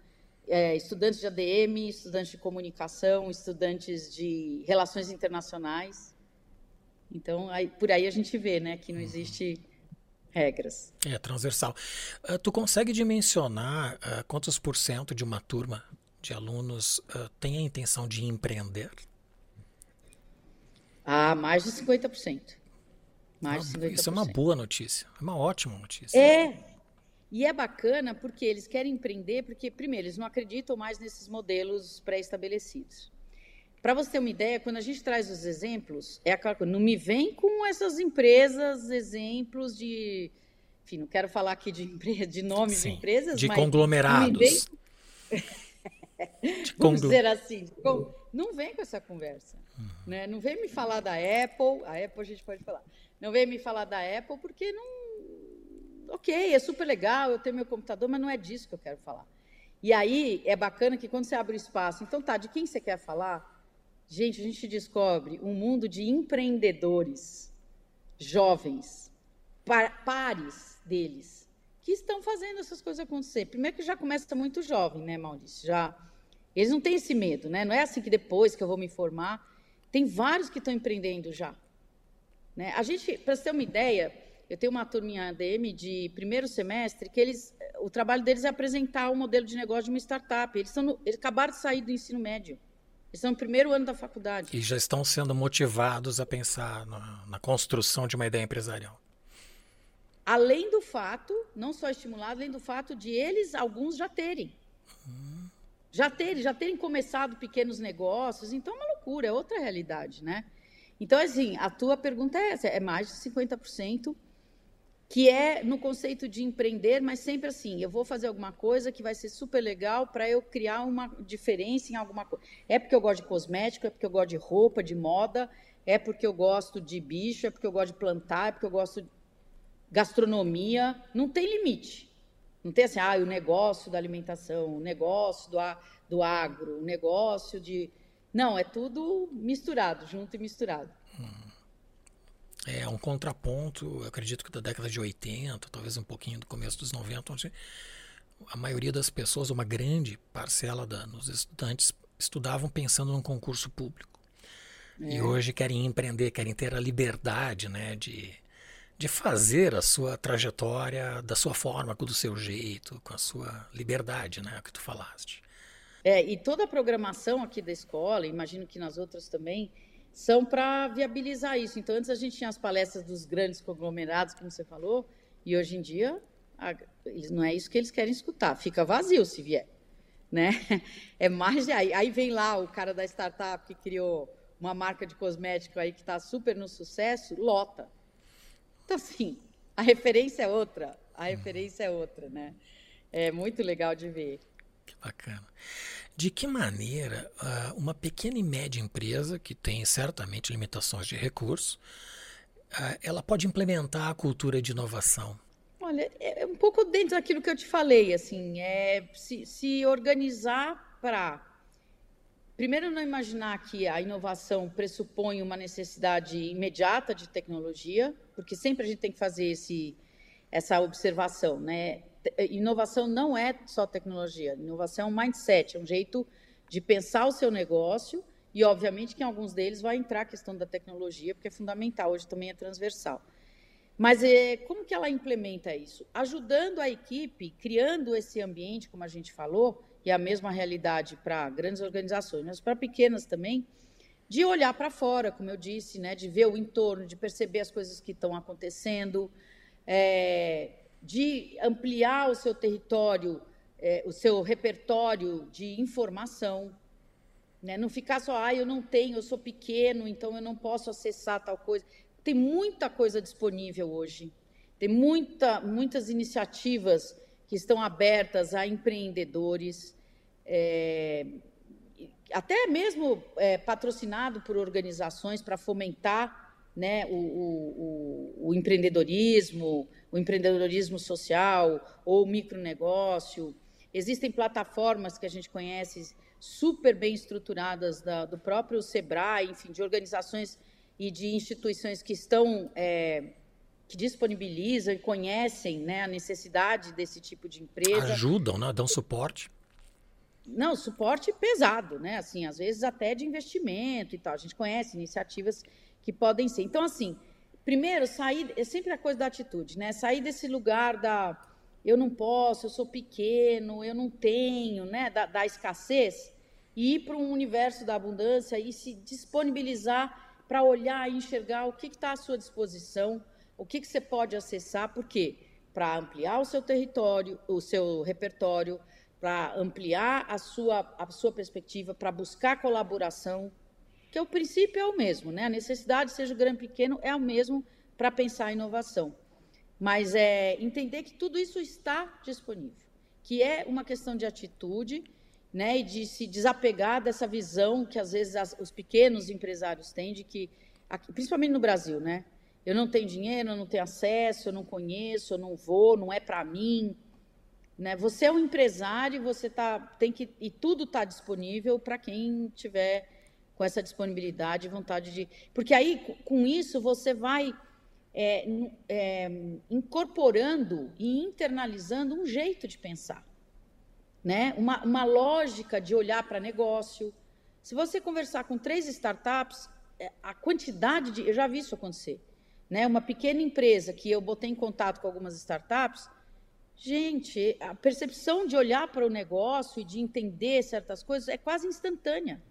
é, estudantes de ADM, estudantes de comunicação, estudantes de relações internacionais. Então, aí, por aí a gente vê, né, que não uhum. existe regras. É transversal. Uh, tu consegue dimensionar uh, quantos por cento de uma turma de alunos uh, tem a intenção de empreender? Ah, mais de 50%. Mais de 50%. Isso é uma boa notícia, é uma ótima notícia. É, e é bacana porque eles querem empreender, porque, primeiro, eles não acreditam mais nesses modelos pré-estabelecidos. Para você ter uma ideia, quando a gente traz os exemplos, é aquela coisa, não me vem com essas empresas, exemplos de. Enfim, não quero falar aqui de, de nomes Sim, de empresas, de mas. conglomerados. *laughs* de Vamos dizer assim, não vem com essa conversa. Uhum. Né? Não vem me falar da Apple, a Apple a gente pode falar. Não vem me falar da Apple porque não. Ok, é super legal, eu tenho meu computador, mas não é disso que eu quero falar. E aí é bacana que quando você abre o espaço, então tá, de quem você quer falar? Gente, a gente descobre um mundo de empreendedores jovens, pares deles, que estão fazendo essas coisas acontecer. Primeiro que já começa muito jovem, né, Maurício? Já eles não têm esse medo, né? Não é assim que depois que eu vou me formar. Tem vários que estão empreendendo já. Né? A gente, para você ter uma ideia, eu tenho uma turminha ADM de primeiro semestre que eles, o trabalho deles é apresentar o um modelo de negócio de uma startup. Eles, no, eles acabaram de sair do ensino médio. Estão no primeiro ano da faculdade. E já estão sendo motivados a pensar na, na construção de uma ideia empresarial. Além do fato, não só estimulado, além do fato de eles, alguns já terem. Uhum. Já terem, já terem começado pequenos negócios. Então é uma loucura, é outra realidade, né? Então, assim, a tua pergunta é essa, é mais de 50% que é no conceito de empreender, mas sempre assim, eu vou fazer alguma coisa que vai ser super legal para eu criar uma diferença em alguma coisa. É porque eu gosto de cosmético, é porque eu gosto de roupa, de moda, é porque eu gosto de bicho, é porque eu gosto de plantar, é porque eu gosto de gastronomia, não tem limite. Não tem assim, ah, o negócio da alimentação, o negócio do, do agro, o negócio de. Não, é tudo misturado, junto e misturado. Hum. É um contraponto, acredito que da década de 80, talvez um pouquinho do começo dos 90, onde a maioria das pessoas, uma grande parcela da, dos estudantes, estudavam pensando num concurso público. É. E hoje querem empreender, querem ter a liberdade né, de, de fazer a sua trajetória da sua forma, do seu jeito, com a sua liberdade, né, que tu falaste. É, e toda a programação aqui da escola, imagino que nas outras também, são para viabilizar isso. Então, antes a gente tinha as palestras dos grandes conglomerados, como você falou, e hoje em dia a, não é isso que eles querem escutar. Fica vazio se vier, né? *laughs* É mais aí, aí vem lá o cara da startup que criou uma marca de cosmético aí que está super no sucesso, lota. Então, assim, a referência é outra, a referência é outra, né? É muito legal de ver. Que bacana. De que maneira uh, uma pequena e média empresa, que tem certamente limitações de recursos, uh, ela pode implementar a cultura de inovação? Olha, é, é um pouco dentro daquilo que eu te falei, assim, é se, se organizar para Primeiro, não imaginar que a inovação pressupõe uma necessidade imediata de tecnologia, porque sempre a gente tem que fazer esse, essa observação, né? Inovação não é só tecnologia, inovação é um mindset, é um jeito de pensar o seu negócio e, obviamente, que em alguns deles vai entrar a questão da tecnologia, porque é fundamental, hoje também é transversal. Mas é, como que ela implementa isso? Ajudando a equipe, criando esse ambiente, como a gente falou, e é a mesma realidade para grandes organizações, mas para pequenas também, de olhar para fora, como eu disse, né, de ver o entorno, de perceber as coisas que estão acontecendo, é, de ampliar o seu território, é, o seu repertório de informação. Né? Não ficar só, ah, eu não tenho, eu sou pequeno, então eu não posso acessar tal coisa. Tem muita coisa disponível hoje. Tem muita, muitas iniciativas que estão abertas a empreendedores, é, até mesmo é, patrocinado por organizações para fomentar né, o, o, o, empreendedorismo, o empreendedorismo social ou o micronegócio. Existem plataformas que a gente conhece super bem estruturadas da, do próprio Sebrae, enfim, de organizações e de instituições que estão é, que disponibilizam e conhecem né, a necessidade desse tipo de empresa. Ajudam, né? dão suporte. Não, suporte pesado, né? Assim, às vezes até de investimento e tal. A gente conhece iniciativas que podem ser. Então, assim, primeiro, sair, é sempre a coisa da atitude, né? Sair desse lugar da eu não posso, eu sou pequeno, eu não tenho, né? Da, da escassez, e ir para um universo da abundância e se disponibilizar para olhar e enxergar o que está à sua disposição, o que, que você pode acessar, por quê? Para ampliar o seu território, o seu repertório, para ampliar a sua, a sua perspectiva, para buscar colaboração, que o princípio é o mesmo, né? A necessidade, seja grande ou pequeno, é o mesmo para pensar a inovação. Mas é entender que tudo isso está disponível, que é uma questão de atitude, né, e de se desapegar dessa visão que às vezes as, os pequenos empresários têm de que, aqui, principalmente no Brasil, né, eu não tenho dinheiro, eu não tenho acesso, eu não conheço, eu não vou, não é para mim. Né? Você é um empresário, você tá, tem que e tudo está disponível para quem tiver com essa disponibilidade e vontade de, porque aí com isso você vai é, é, incorporando e internalizando um jeito de pensar, né? Uma, uma lógica de olhar para negócio. Se você conversar com três startups, é, a quantidade de, eu já vi isso acontecer, né? Uma pequena empresa que eu botei em contato com algumas startups Gente, a percepção de olhar para o negócio e de entender certas coisas é quase instantânea.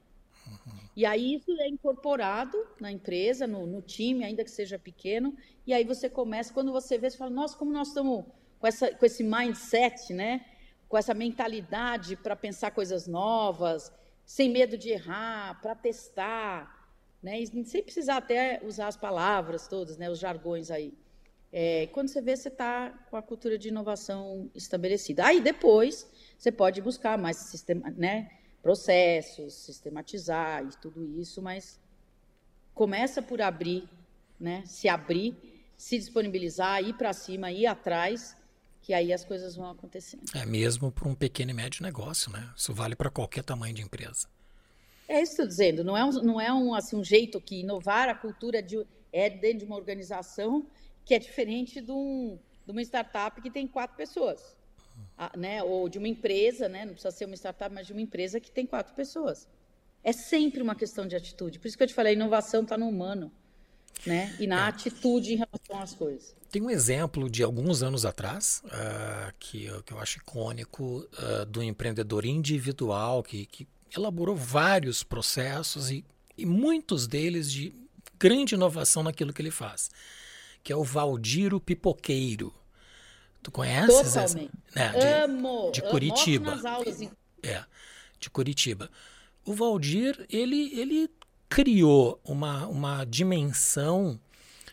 E aí isso é incorporado na empresa, no, no, time, ainda que seja pequeno, e aí você começa, quando você vê, você fala, nossa, como nós estamos com, essa, com esse mindset, né? com essa mentalidade para pensar coisas novas, sem medo de errar, para testar, né? E sem precisar até usar as palavras todas, né? os jargões aí. É, quando você vê, você está com a cultura de inovação estabelecida. Aí depois você pode buscar mais sistema, né, processos, sistematizar e tudo isso, mas começa por abrir, né, se abrir, se disponibilizar, ir para cima, ir atrás, que aí as coisas vão acontecendo. É mesmo para um pequeno e médio negócio, né? Isso vale para qualquer tamanho de empresa. É isso que estou dizendo. Não é um, não é um, assim, um jeito que inovar a cultura de, é dentro de uma organização que é diferente de, um, de uma startup que tem quatro pessoas. Né? Ou de uma empresa, né? não precisa ser uma startup, mas de uma empresa que tem quatro pessoas. É sempre uma questão de atitude. Por isso que eu te falei, a inovação está no humano. Né? E na é. atitude em relação às coisas. Tem um exemplo de alguns anos atrás, uh, que, que, eu acho icônico, uh, do empreendedor individual que, que elaborou vários processos e, e, muitos deles de grande inovação naquilo que ele faz que é o Valdiro Pipoqueiro. Tu conheces? Totalmente. Essa? É, de, Amo. De Curitiba. Nas aulas. É, de Curitiba. O Valdir, ele, ele criou uma, uma dimensão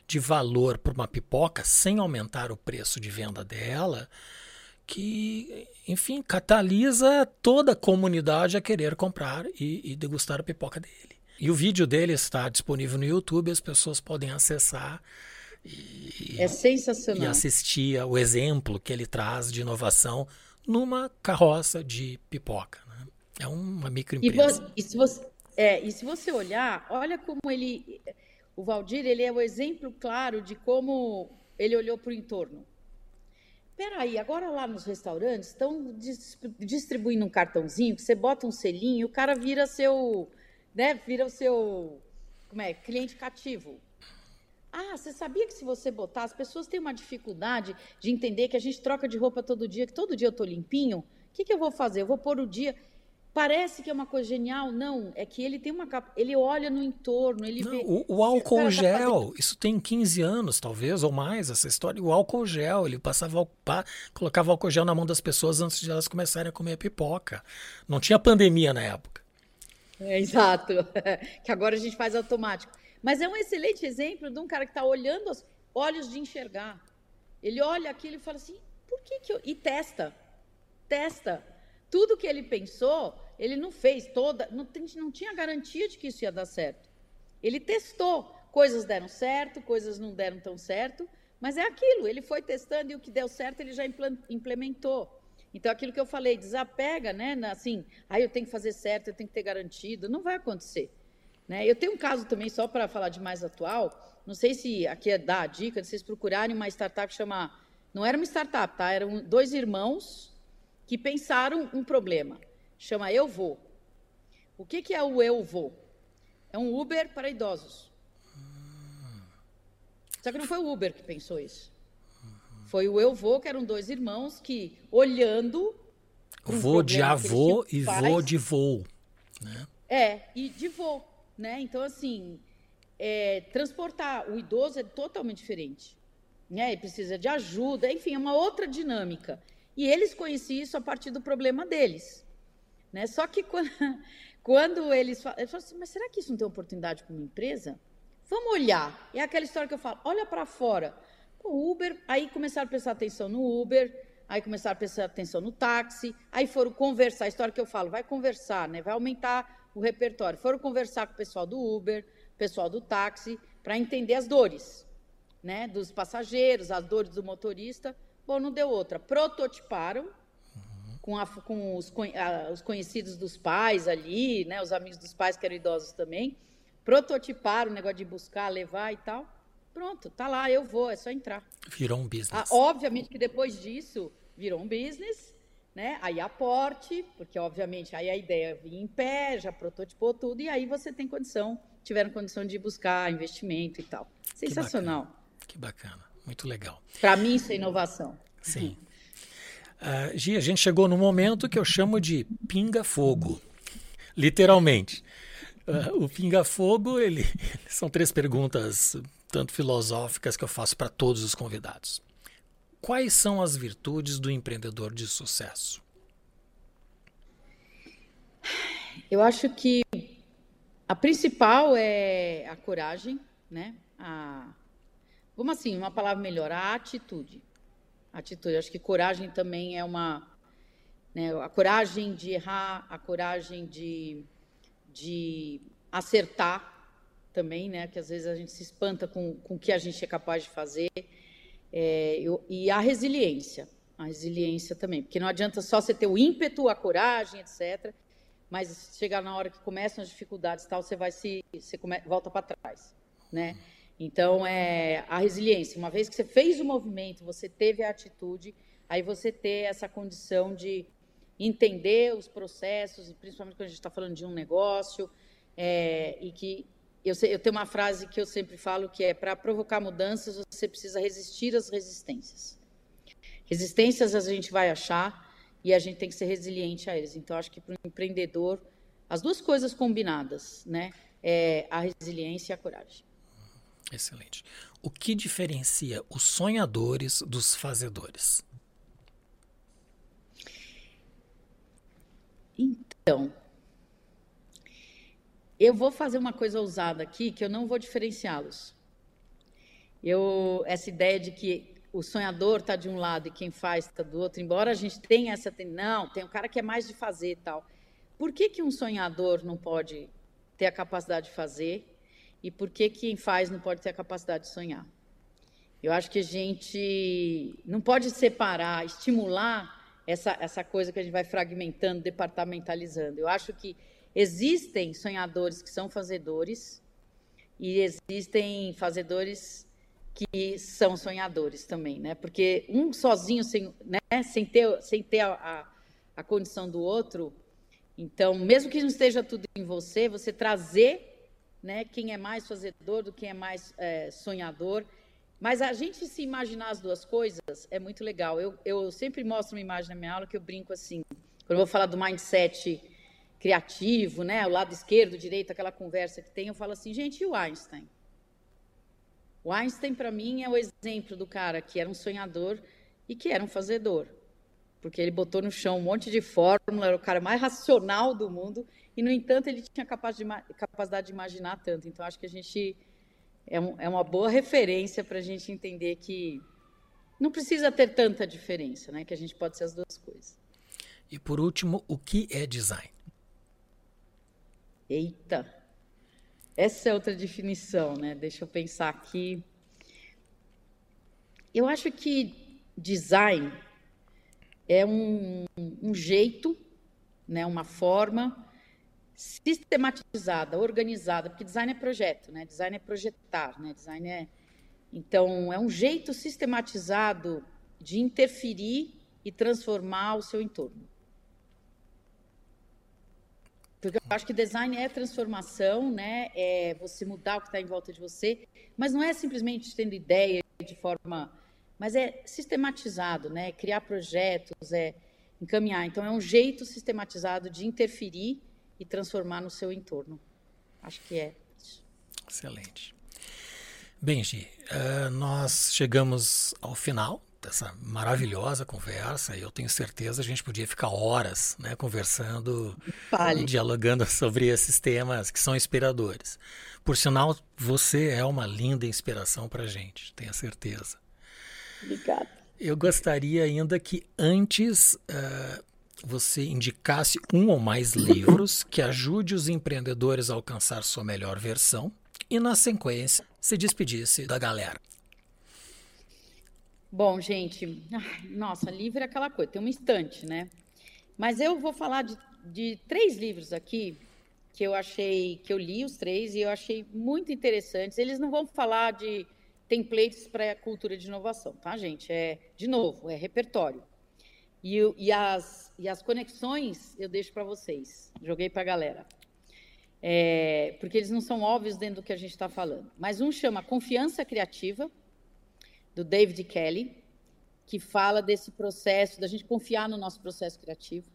de valor para uma pipoca sem aumentar o preço de venda dela, que, enfim, catalisa toda a comunidade a querer comprar e, e degustar a pipoca dele. E o vídeo dele está disponível no YouTube, as pessoas podem acessar e, é sensacional. E assistia o exemplo que ele traz de inovação numa carroça de pipoca. Né? É uma microempresa. E, e, se você, é, e se você olhar, olha como ele. O Valdir ele é o exemplo claro de como ele olhou para o entorno. Peraí, agora lá nos restaurantes estão distribuindo um cartãozinho que você bota um selinho e o cara vira seu, né, vira o seu, como é, cliente cativo. Ah, você sabia que se você botar, as pessoas têm uma dificuldade de entender que a gente troca de roupa todo dia, que todo dia eu estou limpinho. O que, que eu vou fazer? Eu vou pôr o dia. Parece que é uma coisa genial, não. É que ele tem uma ele olha no entorno, ele não, vê. O, o álcool tá gel, fazendo... isso tem 15 anos, talvez, ou mais, essa história. O álcool gel, ele passava, colocava álcool gel na mão das pessoas antes de elas começarem a comer pipoca. Não tinha pandemia na época. É, exato. *laughs* que agora a gente faz automático. Mas é um excelente exemplo de um cara que está olhando os olhos de enxergar. Ele olha aquilo e fala assim, por que, que eu... E testa. Testa. Tudo que ele pensou, ele não fez toda. Não, não tinha garantia de que isso ia dar certo. Ele testou. Coisas deram certo, coisas não deram tão certo. Mas é aquilo, ele foi testando e o que deu certo ele já implementou. Então, aquilo que eu falei, desapega, né? Assim, aí ah, eu tenho que fazer certo, eu tenho que ter garantido. Não vai acontecer. Né? Eu tenho um caso também, só para falar de mais atual, não sei se aqui é dar a dica de vocês procurarem uma startup que chama. Não era uma startup, tá? Eram dois irmãos que pensaram um problema. Chama Eu Vou. O que, que é o Eu Vou? É um Uber para idosos. Só que não foi o Uber que pensou isso. Foi o Eu Vou, que eram dois irmãos que, olhando. Voo de avô e faz, voo de voo. Né? É, e de voo. Né? Então, assim, é, transportar o idoso é totalmente diferente. Né? Ele precisa de ajuda, enfim, é uma outra dinâmica. E eles conheciam isso a partir do problema deles. Né? Só que quando, *laughs* quando eles falam, eles falam assim, mas será que isso não tem oportunidade para uma empresa? Vamos olhar. É aquela história que eu falo, olha para fora. O Uber, aí começaram a prestar atenção no Uber, aí começaram a prestar atenção no táxi, aí foram conversar, a história que eu falo, vai conversar, né? vai aumentar o repertório. Foram conversar com o pessoal do Uber, pessoal do táxi, para entender as dores né? dos passageiros, as dores do motorista. Bom, não deu outra. Prototiparam, com, a, com os, a, os, conhecidos dos pais ali, né, os amigos dos pais que eram idosos também, prototiparam o negócio de buscar, levar e tal. Pronto, tá lá, eu vou, é só entrar. Virou um business. Ah, obviamente que depois disso virou um business, né? Aí aporte, porque obviamente aí a ideia vinha em pé, já prototipou tudo, e aí você tem condição, tiveram condição de buscar investimento e tal. Sensacional. Que bacana, que bacana. muito legal. Para mim isso é inovação. Sim. Uh, Gi, a gente chegou no momento que eu chamo de pinga-fogo, literalmente. Uh, o pinga-fogo, ele *laughs* são três perguntas, tanto filosóficas, que eu faço para todos os convidados. Quais são as virtudes do empreendedor de sucesso? Eu acho que a principal é a coragem, né? A, assim, uma palavra melhor, a atitude atitude. Acho que coragem também é uma. Né, a coragem de errar, a coragem de, de acertar também, né? Que às vezes a gente se espanta com, com o que a gente é capaz de fazer. É, eu, e a resiliência. A resiliência também. Porque não adianta só você ter o ímpeto, a coragem, etc. Mas chegar na hora que começam as dificuldades tal, você vai se. Você come, volta para trás. Né? Então, é a resiliência. Uma vez que você fez o movimento, você teve a atitude, aí você ter essa condição de entender os processos, principalmente quando a gente está falando de um negócio, é, e que eu, eu, tenho uma frase que eu sempre falo que é para provocar mudanças você precisa resistir às resistências. Resistências a gente vai achar e a gente tem que ser resiliente a eles. Então acho que para o empreendedor as duas coisas combinadas, né, é a resiliência e a coragem. Excelente. O que diferencia os sonhadores dos fazedores? Então, eu vou fazer uma coisa ousada aqui que eu não vou diferenciá-los. Eu essa ideia de que o sonhador está de um lado e quem faz está do outro, embora a gente tenha essa não, tem um cara que é mais de fazer tal. Por que que um sonhador não pode ter a capacidade de fazer e por que quem faz não pode ter a capacidade de sonhar. Eu acho que a gente não pode separar, estimular essa, essa coisa que a gente vai fragmentando, departamentalizando. Eu acho que existem sonhadores que são fazedores e existem fazedores que são sonhadores também, né? Porque um sozinho, sem, né? sem ter, sem ter a, a, a condição do outro, então, mesmo que não esteja tudo em você, você trazer né? Quem é mais fazedor do quem é mais é, sonhador. Mas a gente se imaginar as duas coisas é muito legal. Eu, eu sempre mostro uma imagem na minha aula que eu brinco assim. Quando eu vou falar do mindset criativo, né? O lado esquerdo, direito, aquela conversa que tem, eu falo assim, gente, e o Einstein? O Einstein, para mim, é o exemplo do cara que era um sonhador e que era um fazedor. Porque ele botou no chão um monte de fórmula, era o cara mais racional do mundo e, no entanto, ele tinha capacidade de imaginar tanto. Então, acho que a gente é, um, é uma boa referência para a gente entender que não precisa ter tanta diferença, né? que a gente pode ser as duas coisas. E, por último, o que é design? Eita! Essa é outra definição, né? Deixa eu pensar aqui. Eu acho que design é um, um jeito, né, uma forma sistematizada, organizada, porque design é projeto, né? Design é projetar, né? Design é então é um jeito sistematizado de interferir e transformar o seu entorno. Porque eu acho que design é transformação, né? É você mudar o que está em volta de você, mas não é simplesmente tendo ideia de forma, mas é sistematizado, né? Criar projetos, é encaminhar. Então é um jeito sistematizado de interferir e transformar no seu entorno. Acho que é isso. Excelente. Bem, Gi, uh, nós chegamos ao final dessa maravilhosa conversa. Eu tenho certeza a gente podia ficar horas né, conversando, Fale. dialogando *laughs* sobre esses temas que são inspiradores. Por sinal, você é uma linda inspiração para a gente, tenho certeza. Obrigada. Eu gostaria ainda que antes uh, você indicasse um ou mais livros que ajude os empreendedores a alcançar sua melhor versão e, na sequência, se despedisse da galera. Bom, gente, nossa, livro é aquela coisa, tem uma estante, né? Mas eu vou falar de, de três livros aqui que eu achei, que eu li os três e eu achei muito interessantes. Eles não vão falar de templates para a cultura de inovação, tá, gente? É, de novo, é repertório. E, e, as, e as conexões eu deixo para vocês, joguei para a galera. É, porque eles não são óbvios dentro do que a gente está falando. Mas um chama Confiança Criativa, do David Kelly, que fala desse processo, da gente confiar no nosso processo criativo.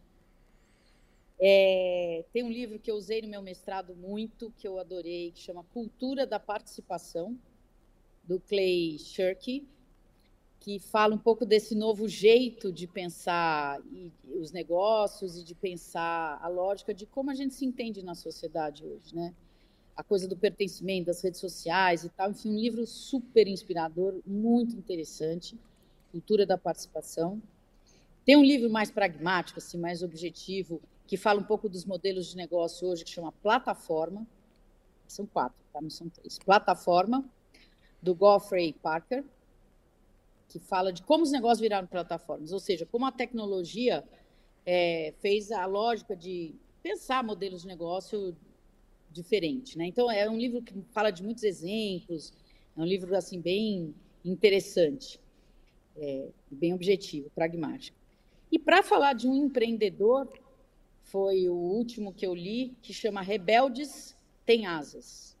É, tem um livro que eu usei no meu mestrado muito, que eu adorei, que chama Cultura da Participação, do Clay Shirky, que fala um pouco desse novo jeito de pensar os negócios e de pensar a lógica de como a gente se entende na sociedade hoje, né? A coisa do pertencimento, das redes sociais e tal. Enfim, um livro super inspirador, muito interessante, Cultura da Participação. Tem um livro mais pragmático, assim, mais objetivo, que fala um pouco dos modelos de negócio hoje, que chama Plataforma. São quatro, tá? não são três. Plataforma, do Geoffrey Parker, que fala de como os negócios viraram plataformas, ou seja, como a tecnologia é, fez a lógica de pensar modelos de negócio diferente, né? Então é um livro que fala de muitos exemplos, é um livro assim bem interessante, é, bem objetivo, pragmático. E para falar de um empreendedor, foi o último que eu li, que chama Rebeldes Tem Asas,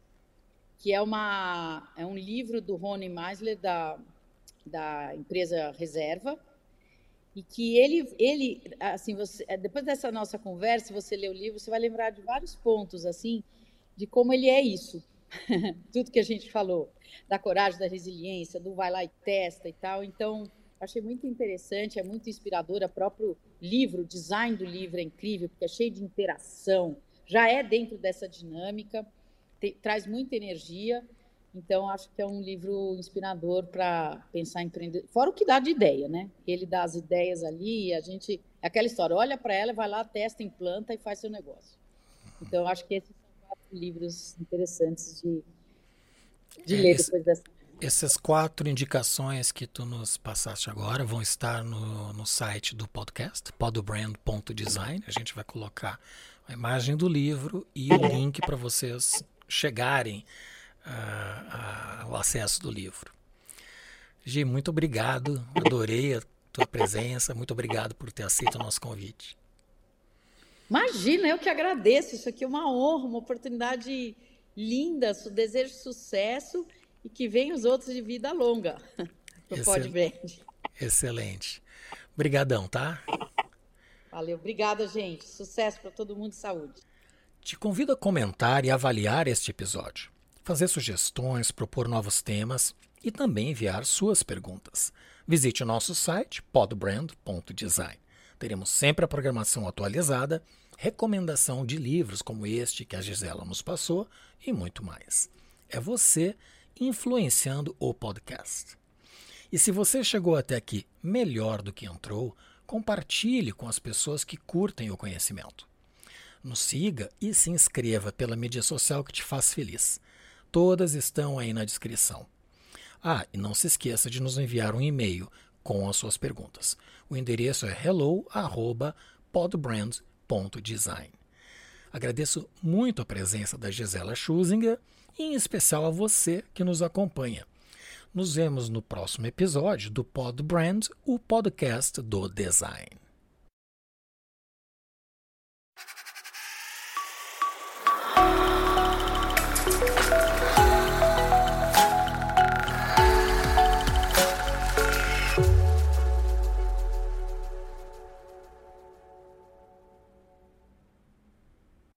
que é, uma, é um livro do Rony Meisler, da, da empresa Reserva, e que ele, ele assim, você, depois dessa nossa conversa, você lê o livro, você vai lembrar de vários pontos, assim, de como ele é isso. *laughs* Tudo que a gente falou, da coragem, da resiliência, do vai lá e testa e tal. Então, achei muito interessante, é muito inspirador. O próprio livro, o design do livro é incrível, porque é cheio de interação, já é dentro dessa dinâmica, te, traz muita energia. Então, acho que é um livro inspirador para pensar em empreender. Fora o que dá de ideia, né? Ele dá as ideias ali, e a gente. É aquela história, olha para ela, vai lá, testa, implanta e faz seu negócio. Então, acho que esse livros interessantes de, de ler Esse, depois dessa. Essas quatro indicações que tu nos passaste agora vão estar no, no site do podcast, podbrand.design. A gente vai colocar a imagem do livro e o link para vocês chegarem uh, uh, ao acesso do livro. Gi, muito obrigado, adorei a tua presença, muito obrigado por ter aceito o nosso convite. Imagina, eu que agradeço. Isso aqui é uma honra, uma oportunidade linda. Desejo sucesso e que venham os outros de vida longa. *laughs* Excel... Excelente. Obrigadão, tá? Valeu. Obrigada, gente. Sucesso para todo mundo e saúde. Te convido a comentar e avaliar este episódio, fazer sugestões, propor novos temas e também enviar suas perguntas. Visite o nosso site podbrand.design. Teremos sempre a programação atualizada, recomendação de livros como este que a Gisela nos passou e muito mais. É você influenciando o podcast. E se você chegou até aqui melhor do que entrou, compartilhe com as pessoas que curtem o conhecimento. Nos siga e se inscreva pela mídia social que te faz feliz. Todas estão aí na descrição. Ah, e não se esqueça de nos enviar um e-mail com as suas perguntas. O endereço é hello@podbrand.design. Agradeço muito a presença da Gisela Schusinger e em especial a você que nos acompanha. Nos vemos no próximo episódio do Pod Brand, o podcast do design.